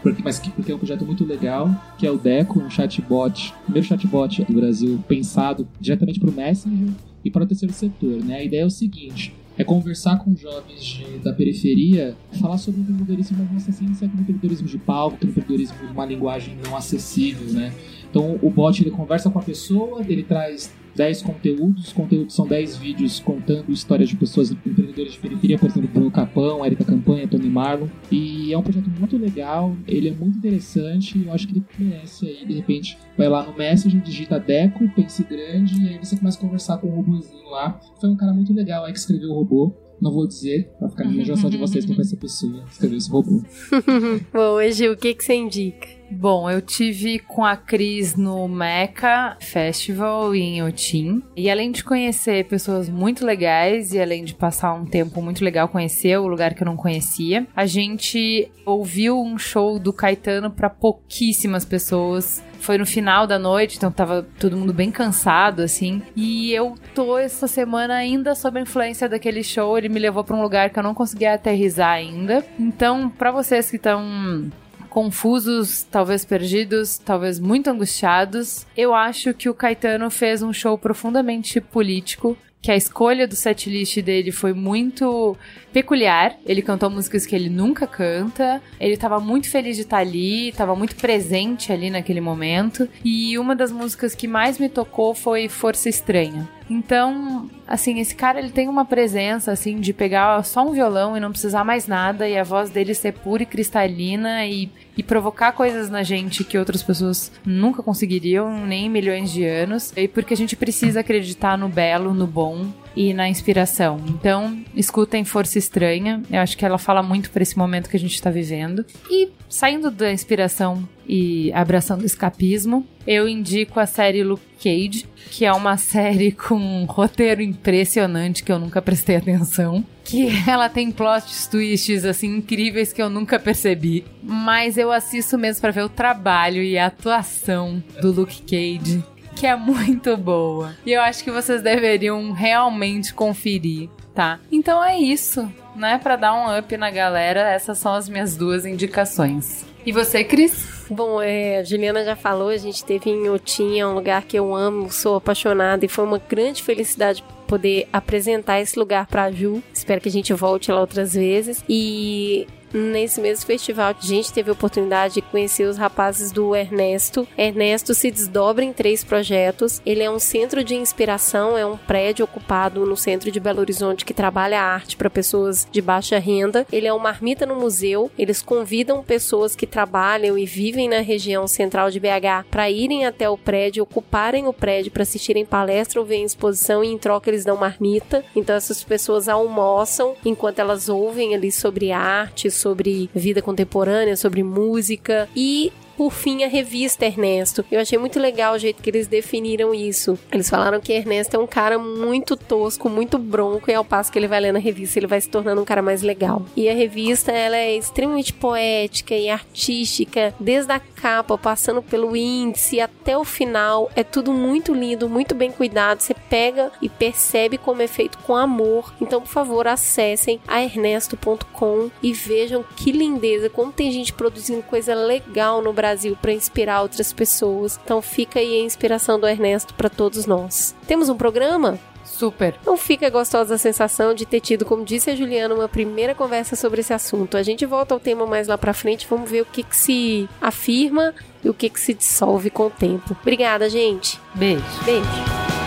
porque, mas que, porque é um projeto muito legal, que é o Deco, um chatbot, o primeiro chatbot do Brasil pensado diretamente para o Messenger e para o terceiro setor. Né? A ideia é o seguinte: é conversar com jovens de, da periferia, falar sobre o empreendedorismo, mas não assim, serve empreendedorismo de palco, empreendedorismo de uma linguagem não acessível, né? Então o bot ele conversa com a pessoa, ele traz 10 conteúdos. Os conteúdos são 10 vídeos contando histórias de pessoas empreendedores de periferia, por exemplo, Bruno Capão, Erika Campanha, Tony Marlon. E é um projeto muito legal, ele é muito interessante eu acho que ele merece aí, de repente, vai lá no Messenger, digita Deco, pense grande, e aí você começa a conversar com o robôzinho lá. Foi um cara muito legal aí que escreveu o robô. Não vou dizer, pra ficar na imaginação de vocês quem foi essa pessoa escreveu esse robô. Bom, hoje o que, que você indica? Bom, eu tive com a Cris no Mecha Festival em Otim. E além de conhecer pessoas muito legais e além de passar um tempo muito legal conhecer o lugar que eu não conhecia, a gente ouviu um show do Caetano para pouquíssimas pessoas. Foi no final da noite, então tava todo mundo bem cansado, assim. E eu tô essa semana ainda sob a influência daquele show. Ele me levou para um lugar que eu não conseguia aterrizar ainda. Então, para vocês que estão confusos, talvez perdidos, talvez muito angustiados. Eu acho que o Caetano fez um show profundamente político que a escolha do setlist dele foi muito peculiar. Ele cantou músicas que ele nunca canta. Ele estava muito feliz de estar ali, estava muito presente ali naquele momento. E uma das músicas que mais me tocou foi Força Estranha. Então, assim, esse cara ele tem uma presença assim de pegar só um violão e não precisar mais nada e a voz dele ser pura e cristalina e, e provocar coisas na gente que outras pessoas nunca conseguiriam nem em milhões de anos. E porque a gente precisa acreditar no belo, no bom e na inspiração. Então, escutem Força Estranha. Eu acho que ela fala muito para esse momento que a gente está vivendo. E saindo da inspiração e abraçando o escapismo, eu indico a série Luke Cage, que é uma série com um roteiro impressionante que eu nunca prestei atenção. Que ela tem plot twists assim incríveis que eu nunca percebi. Mas eu assisto mesmo para ver o trabalho e a atuação do Luke Cage que é muito boa. E eu acho que vocês deveriam realmente conferir, tá? Então é isso, né? Para dar um up na galera, essas são as minhas duas indicações. E você, Cris? Bom, é, a Juliana já falou, a gente teve em Otinha, um lugar que eu amo, sou apaixonada e foi uma grande felicidade poder apresentar esse lugar para Ju. Espero que a gente volte lá outras vezes. E nesse mesmo festival, a gente teve a oportunidade de conhecer os rapazes do Ernesto. Ernesto se desdobra em três projetos. Ele é um centro de inspiração, é um prédio ocupado no centro de Belo Horizonte que trabalha a arte para pessoas de baixa renda. Ele é uma marmita no museu. Eles convidam pessoas que trabalham e vivem na região central de BH para irem até o prédio, ocuparem o prédio para assistirem palestra ou ver exposição e em troca eles dão marmita. Então essas pessoas almoçam enquanto elas ouvem ali sobre arte, sobre vida contemporânea, sobre música e por fim, a revista Ernesto. Eu achei muito legal o jeito que eles definiram isso. Eles falaram que Ernesto é um cara muito tosco, muito bronco, e ao passo que ele vai lendo a revista, ele vai se tornando um cara mais legal. E a revista, ela é extremamente poética e artística, desde a capa, passando pelo índice até o final. É tudo muito lindo, muito bem cuidado. Você pega e percebe como é feito com amor. Então, por favor, acessem a ernesto.com e vejam que lindeza, como tem gente produzindo coisa legal no Brasil para inspirar outras pessoas. Então fica aí a inspiração do Ernesto para todos nós. Temos um programa? Super. Não fica gostosa a sensação de ter tido, como disse a Juliana, uma primeira conversa sobre esse assunto. A gente volta ao tema mais lá pra frente, vamos ver o que, que se afirma e o que, que se dissolve com o tempo. Obrigada, gente. Beijo. Beijo.